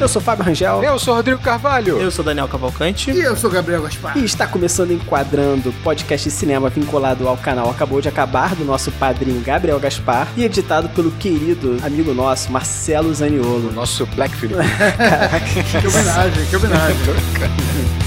Eu sou Fábio Rangel. Eu sou Rodrigo Carvalho. Eu sou Daniel Cavalcante. E eu sou Gabriel Gaspar. E está começando Enquadrando, podcast de cinema vinculado ao canal Acabou de Acabar, do nosso padrinho Gabriel Gaspar, e editado pelo querido amigo nosso, Marcelo Zaniolo. Nosso Black Philip. que homenagem, que homenagem.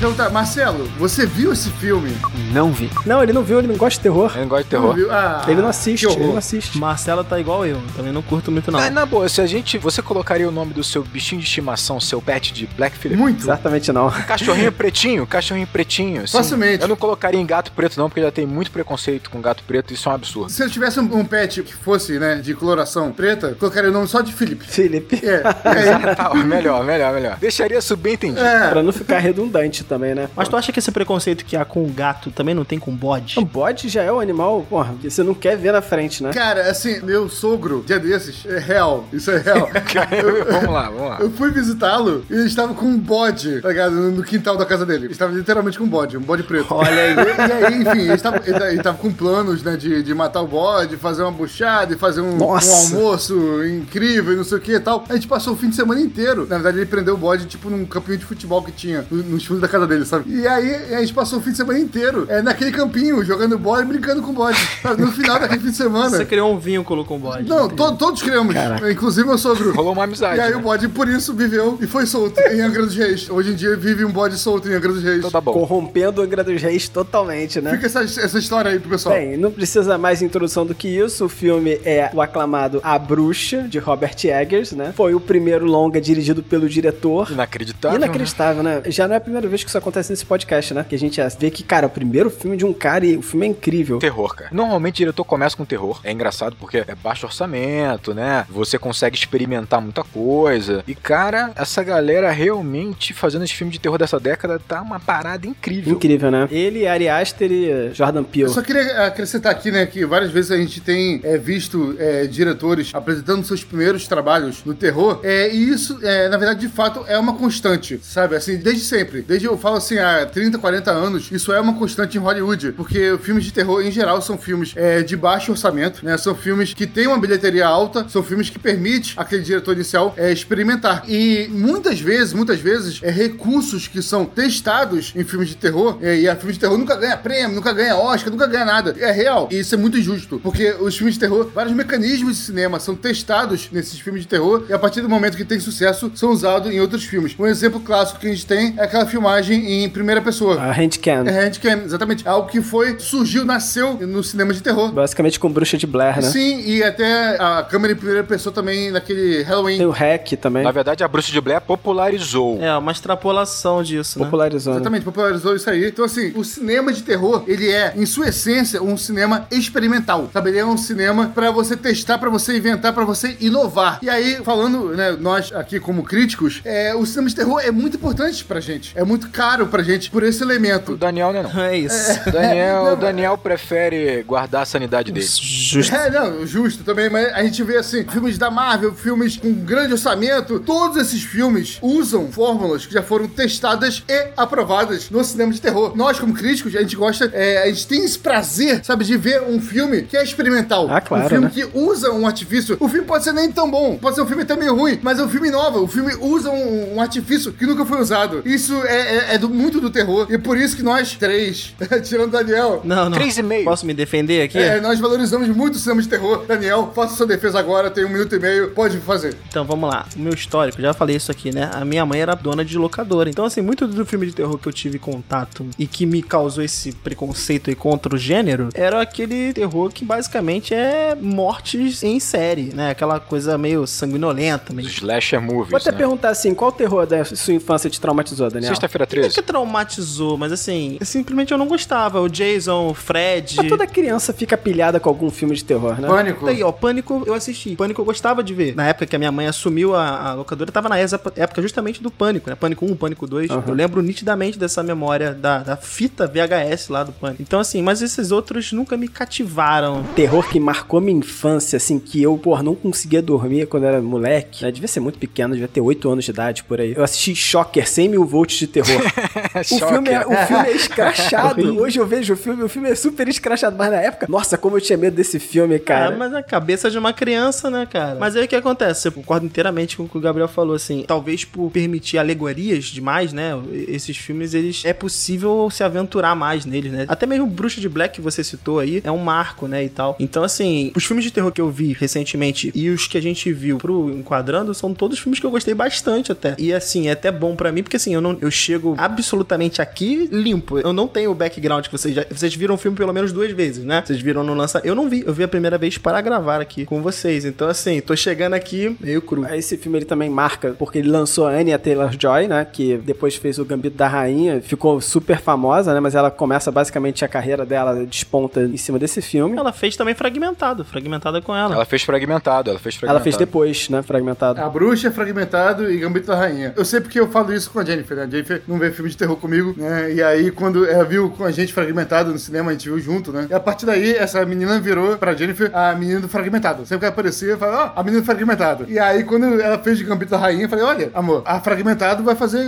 Perguntar, Marcelo, você viu esse filme? Não vi. Não, ele não viu, ele não gosta de terror. Eu não gosto de Não terror. viu? Ah, Ele não assiste, ele não assiste. Marcela tá igual eu, também não curto muito não. Ah, na boa, se a gente. Você colocaria o nome do seu bichinho de estimação, seu pet de Black Philip? Muito. Exatamente não. Cachorrinho pretinho, cachorrinho pretinho. assim. Facilmente. Eu não colocaria em gato preto, não, porque já tem muito preconceito com gato preto, isso é um absurdo. Se eu tivesse um, um pet que fosse, né, de coloração preta, colocaria o nome só de Felipe. Felipe. É, é, Tá, melhor, melhor, melhor. Deixaria subentendido. é. Pra não ficar redundante também, né? Mas tu acha que esse preconceito que há com gato também não tem com bode? O bode já é um animal, porra, que você não quer ver na frente, né? Cara, assim, meu sogro, dia desses, é real, isso é real. vamos lá, vamos lá. Eu fui visitá-lo e ele estava com um bode, tá ligado? No quintal da casa dele. Ele estava literalmente com um bode, um bode preto. Olha aí. E, e aí, enfim, ele estava, ele, ele estava com planos, né, de, de matar o bode, fazer uma buchada e fazer um, um almoço incrível e não sei o que e tal. A gente passou o fim de semana inteiro. Na verdade, ele prendeu o bode, tipo, num campinho de futebol que tinha no- nos fundos da casa dele, sabe? E aí, a gente passou o fim de semana inteiro é, naquele campinho, jogando bola e brincando com o bode. No final daquele fim de semana. Você criou um vínculo com o bode. Não, to- todos criamos. Inclusive meu sogro. Rolou uma amizade. E aí né? o bode, por isso, viveu e foi solto em Angra dos Reis. Hoje em dia vive um bode solto em Angra dos Reis. Então tá bom. Corrompendo o Angra dos Reis totalmente, né? Fica essa, essa história aí pro pessoal. Bem, não precisa mais introdução do que isso. O filme é o aclamado A Bruxa, de Robert Eggers, né? Foi o primeiro longa dirigido pelo diretor. Inacreditável. né? Inacreditável, né? Já não é a primeira vez que isso acontece nesse podcast, né? Que a gente vê que, cara, é o primeiro filme de um cara e o filme é incrível. Terror, cara. Normalmente o diretor começa com terror. É engraçado porque é baixo orçamento, né? Você consegue experimentar muita coisa. E, cara, essa galera realmente fazendo esse filme de terror dessa década tá uma parada incrível. Incrível, né? Ele, Ari Aster e Jordan Eu Peele. só queria acrescentar aqui, né, que várias vezes a gente tem é, visto é, diretores apresentando seus primeiros trabalhos no terror, é, e isso, é, na verdade, de fato, é uma constante, sabe? Assim, desde sempre. Desde, eu falo assim, há 30, 40 anos, isso é uma constante em Hollywood, porque filmes de terror, em geral, são filmes é, de baixo orçamento, né? São filmes que têm uma bilheteria alta, são filmes que permitem aquele diretor inicial é, experimentar. E muitas vezes, muitas vezes, é, recursos que são testados em filmes de terror, é, e a filme de terror nunca ganha prêmio, nunca ganha Oscar, nunca ganha nada. É real. E isso é muito injusto, porque os filmes de terror, vários mecanismos de cinema são testados nesses filmes de terror, e a partir do momento que tem sucesso, são usados em outros filmes. Um exemplo clássico que a gente tem é aquela filmagem em primeira pessoa. A Handcam. É Handcam, exatamente. Algo que foi, surgiu, nasceu no cinema de terror. Basicamente com Bruxa de Blair, né? Sim, e até a câmera em primeira pessoa também naquele Halloween. Tem o Hack também. Na verdade, a Bruxa de Blair popularizou. É, uma extrapolação disso, né? Popularizou. né? Exatamente, popularizou isso aí. Então, assim, o cinema de terror, ele é, em sua essência, um cinema experimental, sabe? Ele é um cinema pra você testar, pra você inventar, pra você inovar. E aí, falando, né, nós aqui como críticos, é, o cinema de terror é muito importante pra gente. É muito caro pra gente por esse O elemento. Daniel, né, não? É isso. O Daniel, Não, o Daniel prefere guardar a sanidade dele. Justo. É, não, justo também, mas a gente vê assim, filmes da Marvel, filmes com grande orçamento, todos esses filmes usam fórmulas que já foram testadas e aprovadas no cinema de terror. Nós, como críticos, a gente gosta, é, a gente tem esse prazer, sabe, de ver um filme que é experimental. Ah, claro, Um filme né? que usa um artifício. O filme pode ser nem tão bom, pode ser um filme até meio ruim, mas é um filme novo. O filme usa um, um artifício que nunca foi usado. Isso é, é- é do- muito do terror. E por isso que nós três, tirando o Daniel, Não, não. Três e meio. Posso me defender aqui? é, nós valorizamos muito o cinema de terror. Daniel, faça sua defesa agora, tem um minuto e meio, pode fazer. Então vamos lá. O meu histórico, já falei isso aqui, né? A minha mãe era dona de locadora. Então, assim, muito do filme de terror que eu tive contato e que me causou esse preconceito aí contra o gênero era aquele terror que basicamente é mortes em série, né? Aquela coisa meio sanguinolenta, meio. Os slasher movies, Vou até né? perguntar assim, qual terror da sua infância te traumatizou, Daniel? Sexta-feira Não é 13. que traumatizou, mas assim, simplesmente eu não gostava. O Jason, o Fred. Mas toda criança fica pilhada com algum filme de terror, né? Pânico. Aí, ó, Pânico eu assisti. Pânico eu gostava de ver. Na época que a minha mãe assumiu a, a locadora, tava na época justamente do Pânico, né? Pânico 1, Pânico 2. Aham. Eu lembro nitidamente dessa memória da, da fita VHS lá do Pânico. Então, assim, mas esses outros nunca me cativaram. Terror que marcou minha infância, assim, que eu, pô, não conseguia dormir quando era moleque. Né? Devia ser muito pequeno, devia ter 8 anos de idade por aí. Eu assisti Shocker 100 mil volts de terror. O filme, é, o filme é escrachado. Hoje eu vejo o filme, o filme é super escrachado. Mas na época, nossa, como eu tinha medo desse filme, cara. Ah, mas a cabeça de uma criança, né, cara? Mas aí o que acontece? Eu concordo inteiramente com o que o Gabriel falou, assim. Talvez por permitir alegorias demais, né? Esses filmes, eles. É possível se aventurar mais neles, né? Até mesmo Bruxa de Black, que você citou aí, é um marco, né? E tal. Então, assim, os filmes de terror que eu vi recentemente e os que a gente viu pro Enquadrando são todos filmes que eu gostei bastante até. E, assim, é até bom pra mim, porque, assim, eu, não, eu chego absolutamente aqui limpo. Eu não tenho o background que vocês já. Vocês viram o filme pelo menos duas vezes, né? Vocês viram no lançamento. Eu não vi. Eu vi a primeira vez para gravar aqui com vocês. Então, assim, tô chegando aqui meio cru. Esse filme ele também marca, porque ele lançou a Anya Taylor-Joy, né, que depois fez o Gambito da Rainha, ficou super famosa, né, mas ela começa basicamente a carreira dela desponta em cima desse filme. Ela fez também fragmentado. Fragmentada com ela. Ela fez fragmentado, ela fez fragmentado. Ela fez depois, né, fragmentado. A Bruxa, é Fragmentado e Gambito da Rainha. Eu sei porque eu falo isso com a Jennifer, né? A Jennifer não vê filme de terror comigo, né? E aí, quando ela viu com a gente Fragmentado no cinema, a gente viu junto, né? E a partir daí, essa menina virou pra Jennifer a menina do Fragmentado. Sempre que ela aparecia, eu falava, ó, a menina do Fragmentado. E aí, quando ela fez de Gambito da Rainha, eu falei, olha, amor, a Fragmentado vai fazer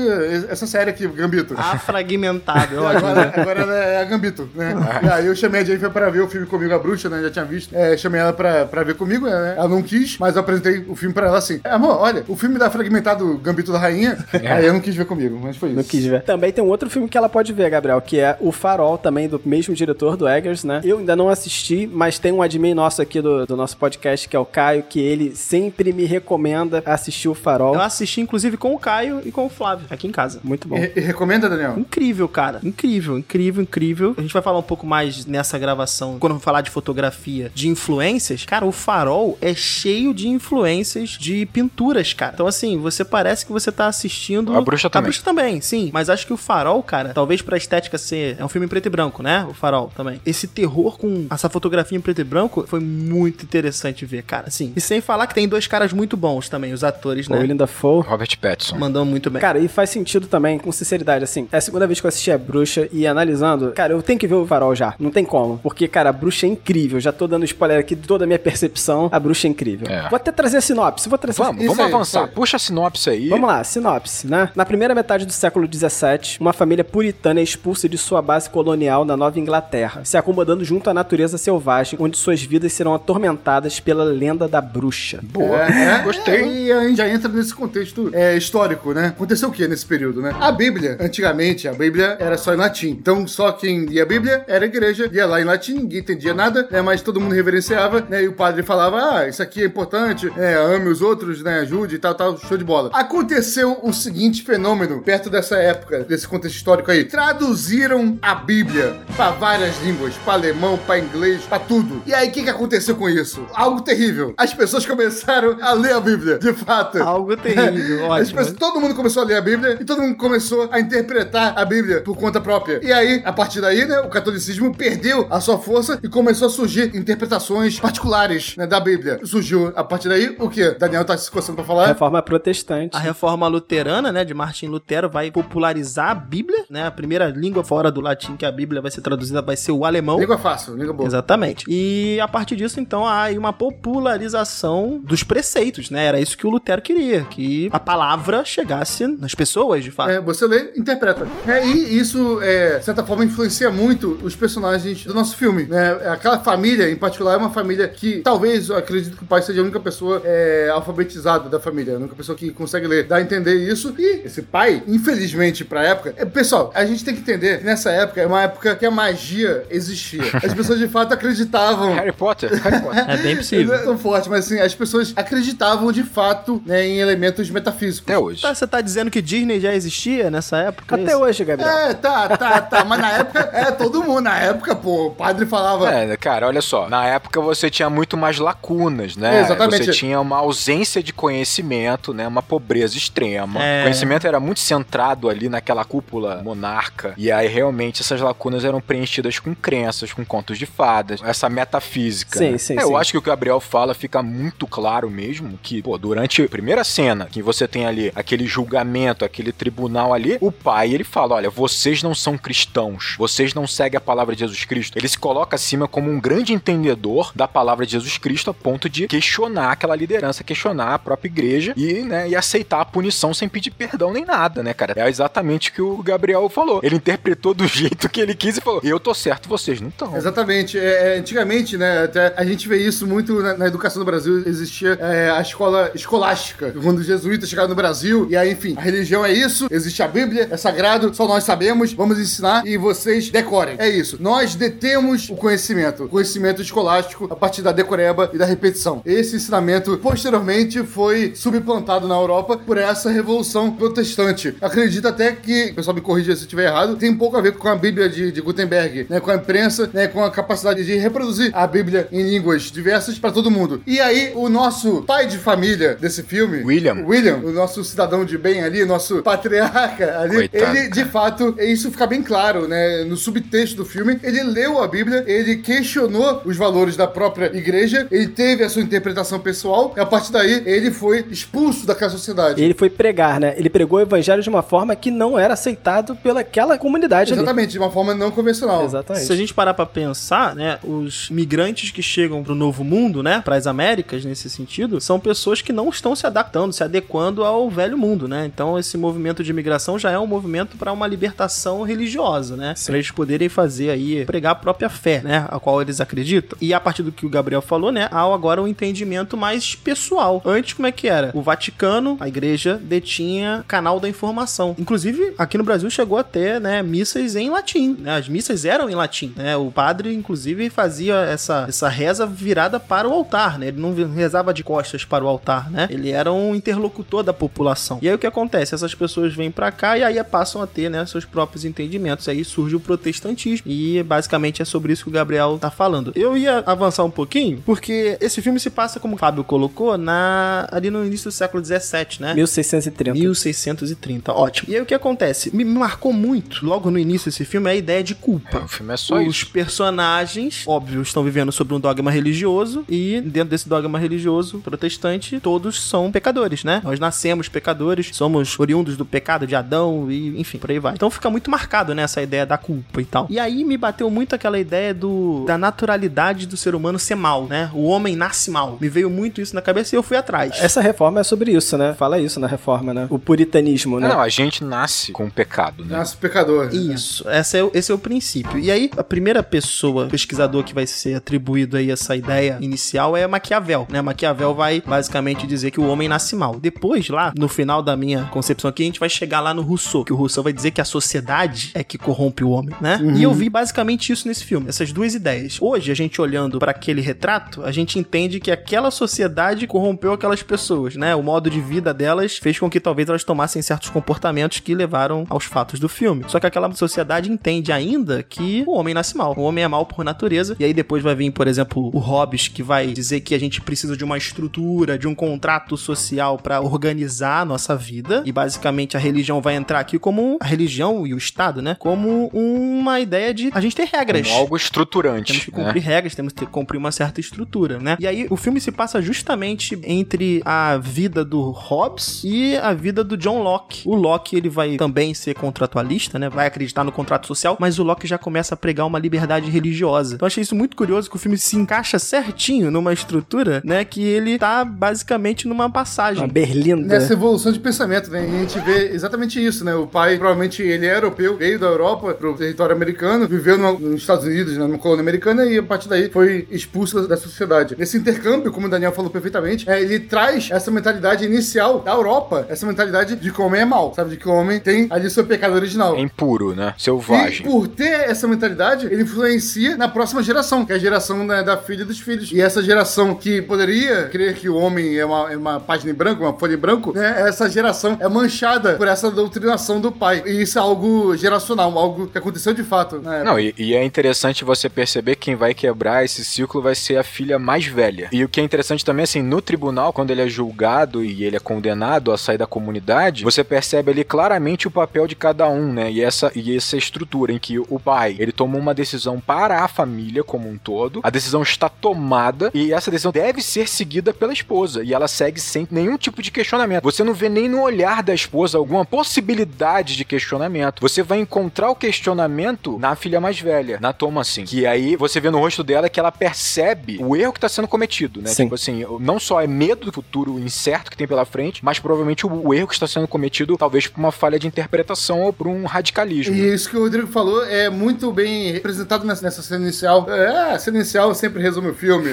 essa série aqui, Gambito. A fragmentado. Ótimo. agora, agora ela é a Gambito, né? E aí eu chamei a Jennifer pra ver o filme comigo, a bruxa, né? Já tinha visto. É, chamei ela pra, pra ver comigo, né? Ela não quis, mas eu apresentei o filme pra ela assim. Amor, olha, o filme da fragmentado Gambito da Rainha, aí eu não quis ver comigo, mas foi isso. Não quis Também tem um outro filme que ela pode ver, Gabriel, que é O Farol, também do mesmo diretor, do Eggers, né? Eu ainda não assisti, mas tem um admin nosso aqui do, do nosso podcast, que é o Caio, que ele sempre me recomenda assistir O Farol. Eu assisti, inclusive, com o Caio e com o Flávio, aqui em casa. Muito bom. E, e recomenda, Daniel? Incrível, cara. Incrível, incrível, incrível. A gente vai falar um pouco mais nessa gravação, quando falar de fotografia, de influências. Cara, o farol é cheio de influências de pinturas, cara. Então, assim, você parece que você tá assistindo. A Bruxa também. A bruxa também, sim. Mas acho que o farol, cara, talvez pra estética ser. É um filme em preto e branco, né? O farol também. Esse terror com essa fotografia em preto e branco foi muito interessante ver, cara. Assim. E sem falar que tem dois caras muito bons também, os atores, O né? William Dafoe. Robert Pattinson. Mandam muito bem. Cara, e faz sentido também, com sinceridade, assim. É a segunda vez que eu assisti a Bruxa e analisando, cara, eu tenho que ver o farol já. Não tem como. Porque, cara, a Bruxa é incrível. Já tô dando spoiler aqui de toda a minha percepção. A Bruxa é incrível. É. Vou até trazer a sinopse. Vou trazer Vamos, Isso vamos aí, avançar. vai. Puxa a sinopse aí. Vamos lá, sinopse, né? Na primeira metade do século XVII, uma família puritana é expulsa de sua base colonial na Nova Inglaterra, se acomodando junto à natureza selvagem, onde suas vidas serão atormentadas pela lenda da bruxa. Boa. É, é, Gostei. E a gente já entra nesse contexto é, histórico, né? Aconteceu o que nesse período, né? A Bíblia, antigamente, a Bíblia era só em latim. Então, só quem lia a Bíblia era a igreja, ia lá em latim, ninguém entendia nada, né? Mas todo mundo reverenciava, né? E o padre falava, ah, isso aqui é importante, é, ame os outros, né? Ajude e tal, tal, show de bola. Aconteceu o seguinte fenômeno, perto dessa época, desse contexto histórico aí. Traduziram a Bíblia pra várias línguas, pra alemão, pra inglês, pra tudo. E aí, o que, que aconteceu com isso? Algo terrível. As pessoas começaram a ler a Bíblia, de fato. Algo terrível, ótimo. pessoas- todo mundo começou a ler a Bíblia e todo mundo começou a interpretar a Bíblia por conta própria. E aí, a partir daí, né, o catolicismo perdeu a sua força e começou a surgir interpretações particulares né, da Bíblia. Surgiu a partir daí o quê? Daniel tá se coçando pra falar? Reforma protestante. A reforma luterana, né, de Martin Lutero, vai popularizar a Bíblia, né? A primeira língua fora do latim que a Bíblia vai ser traduzida vai ser o alemão. Língua fácil, língua boa. Exatamente. E a partir disso, então, há aí uma popularização dos preceitos, né? Era isso que o Lutero queria, que a palavra chegasse nas pessoas, de fato. É, você lê, interpreta. É, e isso, é, de certa forma, influencia muito os personagens do nosso filme. Né? Aquela família, em particular, é uma família que talvez, eu acredito que o pai seja a única pessoa é, alfabetizada da família, a única pessoa que consegue ler, dá a entender isso. E esse pai, infelizmente, pra época. É, pessoal, a gente tem que entender que nessa época é uma época que a magia existia. As pessoas de fato acreditavam. Harry Potter. Harry Potter. É bem Não possível. é tão forte, mas assim, as pessoas acreditavam de fato né, em elementos metafísicos. Até hoje. Tá, você tá dizendo que Disney já existia nessa época? é Até isso? hoje, Gabriel. É, tá, tá, tá. Mas na época, é, todo mundo. Na época, pô, o padre falava. É, cara, olha só. Na época você tinha muito mais lacunas, né? Exatamente. Você tinha uma ausência de conhecimento, né? Uma pobreza extrema. É. O conhecimento era muito centrado ali naquela cúpula monarca. E aí, realmente, essas lacunas eram preenchidas com crenças, com contos de fadas, essa metafísica. Sim, né? sim, É, sim. Eu acho que o que o Gabriel fala fica muito claro mesmo que, pô, durante a primeira cena, que você tem ali aquele julgamento, aquele tribunal ali, o pai, ele fala, olha, vocês não são cristãos, vocês não seguem a palavra de Jesus Cristo. Ele se coloca acima como um grande entendedor da palavra de Jesus Cristo a ponto de questionar aquela liderança, questionar a própria igreja e, né, e aceitar a punição sem pedir perdão nem nada, né, cara? É exatamente o que o Gabriel falou. Ele interpretou do jeito que ele quis e falou: eu tô certo, vocês não estão. Exatamente. É, é, antigamente, né, até a gente vê isso muito na, na educação do Brasil, existia é, a escola escolástica, quando os jesuítas chegaram no Brasil, e aí, enfim, a religião é isso, existe a Bíblia, é sagrado, só nós sabemos, vamos ensinar e vocês decorem. É isso. Nós detemos o conhecimento, o conhecimento escolástico a partir da decoreba e da repetição. Esse ensinamento, posteriormente, foi subplantado na Europa por essa revolução protestante. Acredito até que, o pessoal me corrija se eu estiver errado, tem um pouco a ver com a Bíblia de, de Gutenberg, né, com a imprensa, né, com a capacidade de reproduzir a Bíblia em línguas diversas para todo mundo. E aí, o nosso pai de família desse filme, William. William, o nosso cidadão de bem ali, nosso patriarca ali, Coitado, ele, de fato, isso fica bem claro, né, no subtexto do filme, ele leu a Bíblia, ele questionou os valores da própria igreja, ele teve a sua interpretação pessoal, e a partir daí, ele foi expulso daquela sociedade. Ele foi pregar, né? Ele pregou o evangelho de uma forma que não era aceitado pelaquela comunidade ali. Exatamente, de uma forma não convencional. Exatamente. Se a gente parar pra pensar, né, os migrantes que chegam pro novo mundo, né, pras Américas nesse sentido, são pessoas que não estão se adaptando, se adequando ao velho mundo, né? Então esse movimento de imigração já é um movimento para uma libertação religiosa, né? Pra eles poderem fazer aí, pregar a própria fé, né, a qual eles acreditam. E a partir do que o Gabriel falou, né, há agora um entendimento mais pessoal. Antes como é que era? O Vaticano, a igreja detinha canal da informação. Inclusive, aqui no Brasil chegou até, né, missas em latim, né? As missas eram em latim, né? O padre, inclusive, fazia essa, essa reza virada para o altar, né? Ele não rezava de costas para o altar, né? Ele era um interlocutor da população. E aí o que acontece? Essas pessoas vêm para cá e aí passam a ter, né, seus próprios entendimentos. Aí surge o protestantismo. E basicamente é sobre isso que o Gabriel tá falando. Eu ia avançar um pouquinho, porque esse filme se passa, como o Fábio colocou, na ali no início do século 17, né? 1630. 1630, ótimo. E aí o que acontece? Me marcou muito, logo no início desse filme, a ideia de culpa. É, o filme é só Os isso. personagens, óbvio, estão vivendo sobre um dogma religioso e dentro desse dogma religioso protestante, todos são pecadores, né? Nós nascemos pecadores, somos oriundos do pecado de Adão e, enfim, por aí vai. Então fica muito marcado nessa ideia da culpa e tal. E aí me bateu muito aquela ideia do da naturalidade do ser humano ser mal, né? O homem nasce mal. Me veio muito isso na cabeça e eu fui atrás. Essa reforma é sobre isso, né? Fala isso na reforma, né? O puritanismo, né? Não, a gente nasce com pecado, né? Nasce pecador. né? Isso, essa é, o- esse é o princípio. E aí, a primeira pessoa, pesquisador que vai ser atribuído aí essa ideia inicial é Maquiavel, né? Maquiavel vai basicamente dizer que o homem nasce mal. Depois, lá, no final da minha concepção aqui, a gente vai chegar lá no Rousseau, que o Rousseau vai dizer que a sociedade é que corrompe o homem, né? E eu vi basicamente isso nesse filme, essas duas ideias. Hoje, a gente olhando para aquele retrato, a gente entende que aquela sociedade corrompeu aquelas pessoas, né? O modo de vida delas fez com que talvez elas tomassem certos comportamentos que levaram aos fatos do filme. Só que aquela sociedade entende ainda que o homem nasce mal. O homem é mal por natureza. E aí depois vai vir, por exemplo, o Hobbes, que vai dizer que a gente precisa de uma estrutura, de um contrato social para organizar a nossa vida. E basicamente a religião vai entrar aqui como a religião e o Estado, né? Como uma ideia de a gente ter regras. Como algo estruturante. Temos que né? cumprir regras, temos que cumprir uma certa estrutura, né? E aí o filme se passa justamente entre a vida do Hobbes e a vida do John Locke. O Locke, ele vai também ser contratualista, né? Vai acreditar no contrato social, mas o Locke já começa a pregar uma liberdade religiosa. Então eu achei isso muito curioso que o filme se encaixa certinho numa estrutura, né? Que ele tá basicamente numa passagem. Uma berlinda. Nessa evolução de pensamento, né? E a gente vê exatamente isso, né? O pai, provavelmente, ele é europeu, veio da Europa pro território americano, viveu no- nos Estados Unidos, né, numa colônia americana, e a partir daí foi expulso da sociedade. Nesse intercâmbio, como o Daniel falou perfeitamente, é, ele traz essa mentalidade inicial da Europa, essa mentalidade de que o homem é mau, sabe? De que o homem tem ali seu pecado original. É impuro, né? E Selvagem. por ter essa mentalidade, ele influencia na próxima geração, que é a geração né, da filha dos filhos. E essa geração que poderia crer que o homem é uma, é uma página em branco, uma folha em branco, né? Essa geração é manchada por essa doutrinação do pai. E isso é algo geracional, algo que aconteceu de fato. Né? Não, e, e é interessante você perceber que quem vai quebrar esse ciclo vai ser a filha mais velha. E o que é interessante também, assim, no tribunal, quando ele é julgado e ele é condenado a sair da comunidade, você percebe ali claramente o papel de cada um, né? E essa, e essa estrutura em que o pai, ele tomou uma decisão para a família como um todo, a decisão está tomada e essa decisão deve ser seguida pela esposa. E ela segue sem nenhum tipo de questionamento. Você não vê nem no olhar da esposa alguma possibilidade de questionamento. Você vai encontrar o questionamento na filha mais velha, na Thomasin. Que aí você vê no rosto dela que ela percebe o erro que está sendo cometido, né? Sim. Tipo assim, não só é medo do futuro incerto que tem pela frente, mas provavelmente o, o erro que está sendo cometido, talvez por uma falha de interpretação ou por um radicalismo. E isso que o Rodrigo falou é muito bem representado nessa, cena inicial. É, a cena inicial sempre resume o filme,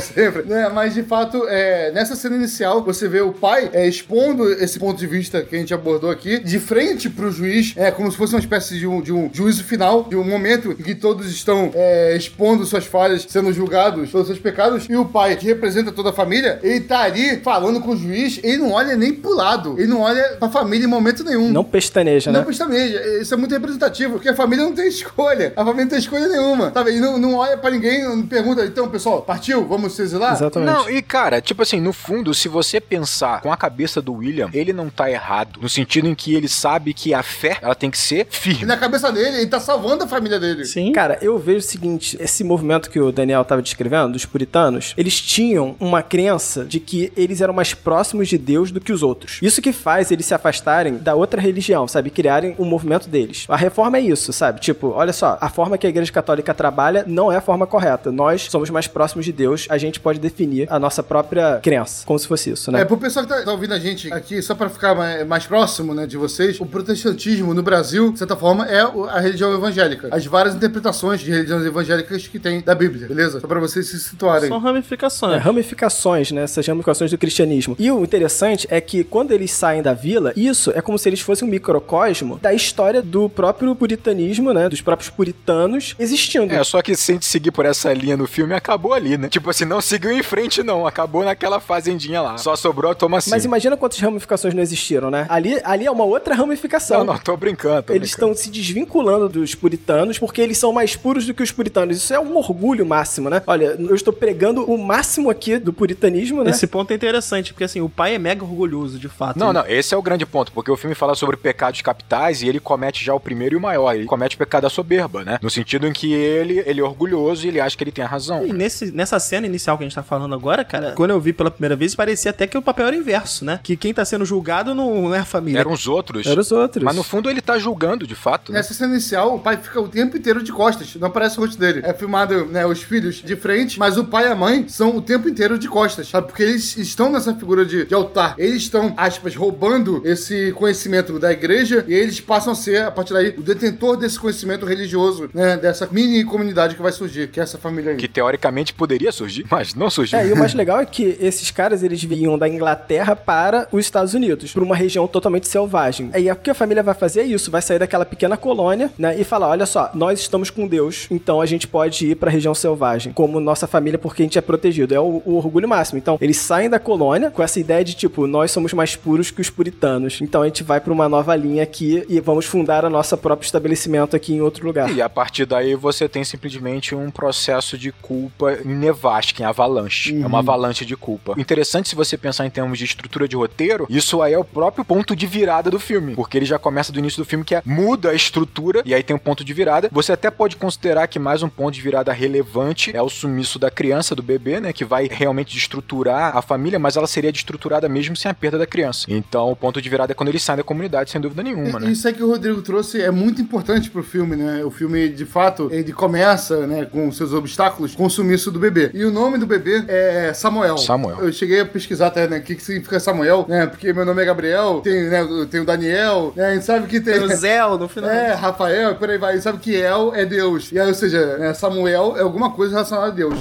sempre. Né? Mas de fato, é, nessa cena inicial, você vê o pai é, expondo esse ponto de vista que a gente abordou aqui, de frente pro juiz, é como se fosse uma espécie de um, de um juízo final, de um momento em que todos estão é, expondo suas falhas, sendo julgados pelos seus pecados, e o pai, que representa toda a família, ele tá ali falando com o juiz, ele não olha nem pro lado, ele não olha pra família em momento nenhum. Não pestaneja, Não né? pestaneja. Isso é muito representativo, porque a família não tem escolha. A família não tem escolha nenhuma. Sabe? E não, não olha pra ninguém, não pergunta, então, pessoal, partiu? Vamos se exilar? Exatamente. Não, e cara, tipo assim, no fundo, se você pensar com a cabeça do William, ele não tá errado. No sentido em que ele sabe que a fé, ela tem que ser E firme. na cabeça dele, ele tá salvando a família dele. Sim. Cara, eu vejo o seguinte: esse movimento que o Daniel estava descrevendo, dos puritanos, eles tinham uma crença de que eles eram mais próximos de Deus do que os outros. Isso que faz eles se afastarem da outra religião, sabe? Criarem o movimento deles. A reforma é isso, sabe? Tipo, olha só, a forma que a Igreja Católica trabalha não é a forma correta. Nós somos mais próximos de Deus, a gente pode definir a nossa própria crença, como se fosse isso, né? É, pro pessoal que tá, tá ouvindo a gente aqui, só pra ficar mais, mais próximo, né, de vocês, o protestantismo no Brasil, de certa forma, é a religião evangélica. As várias interpretações de religiões evangélicas que tem da Bíblia, beleza? Só pra vocês se situarem. São ramificações. É, ramificações, né? Essas ramificações do cristianismo. E o interessante é que quando eles saem da vila, isso é como se eles fossem um microcosmo da história do próprio puritanismo, né? Dos próprios puritanos existindo. É, só que se a gente seguir por essa linha no filme, acabou ali, né? Tipo assim, não seguiu em frente, não. Acabou naquela fazendinha lá. Só sobrou a Tomacinho. Mas imagina quantas ramificações não existiram, né? Ali, ali é uma outra ramificação. Não, não, tô brincando. Tô Eles estão se desvinculando dos puritanos porque eles são mais puros do que os puritanos. Isso é um orgulho máximo, né? Olha, eu estou pregando o máximo aqui do puritanismo, né? Esse ponto é interessante, porque assim, o pai é mega orgulhoso, de fato. Não, não, esse é o grande ponto, porque o filme fala sobre pecados capitais e ele comete já o primeiro e o maior. Ele comete o pecado da soberba, né? No sentido em que ele, ele é orgulhoso e ele acha que ele tem a razão. E nesse, nessa cena inicial que a gente tá falando agora, cara, quando eu vi pela primeira vez, parecia até que o papel era inverso, né? Que quem tá sendo julgado não é a família. Eram os outros. Eram os outros. Mas no fundo ele tá julgando, de fato. Né? Nessa cena inicial, o pai fica o tempo inteiro de costas, não aparece o rosto dele. É filmado, né, os filhos de frente, mas o pai e a mãe são o tempo inteiro de costas, sabe? Porque eles estão nessa figura de, de altar. Eles estão, aspas, roubando esse conhecimento da igreja e eles passam a ser, a partir daí, o detentor desse conhecimento religioso, né? Dessa mini comunidade que vai surgir, que é essa família aí. Que teoricamente poderia surgir, mas não surgiu. É, e o mais legal é que esses caras, eles vinham da Inglaterra para os Estados Unidos, para uma região totalmente selvagem. E o que a família vai fazer é isso, vai sair daquela pequena colônia, né, e falar, olha só, nós estamos com Deus, então a gente pode ir para a região selvagem, como nossa família, porque a gente é protegido. É o, o orgulho máximo. Então, eles saem da colônia com essa ideia de, tipo, nós somos mais puros que os puritanos. Então, a gente vai para uma nova linha aqui e vamos fundar a nossa próprio estabelecimento aqui em outro lugar. E a partir daí você tem simplesmente um processo de culpa em nevasca, em avalanche. É uma avalanche de culpa. Interessante, se você pensar em termos de estrutura de roteiro, isso aí é o próprio ponto de virada do filme. Porque ele já começa do início do filme que é muda a estrutura e aí tem um ponto de virada. Você até pode considerar que mais um ponto de virada relevante é o sumiço da criança, do bebê, né? Que vai realmente destruturar a família, mas ela seria destruturada mesmo sem a perda da criança. Então o ponto de virada é quando ele sai da comunidade, sem dúvida nenhuma, né? Isso aí que o Rodrigo trouxe é muito importante pro filme, né? O filme, de fato, ele começa, né, com seus obstáculos, com o sumiço do bebê. E o nome do bebê é Samuel. Samuel. Eu cheguei a pesquisar até, né, o que, que significa Samuel, né? Porque meu nome é Gabriel, tem, né, tem o Daniel, né? A gente sabe que tem... Tem o Zéu no final. É, Rafael, por aí vai. A gente sabe que El é Deus. E aí, ou seja, né, Samuel é alguma coisa relacionada a Deus.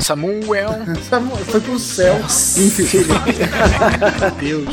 Samuel. Samuel foi pro céu. Enfim. Deus.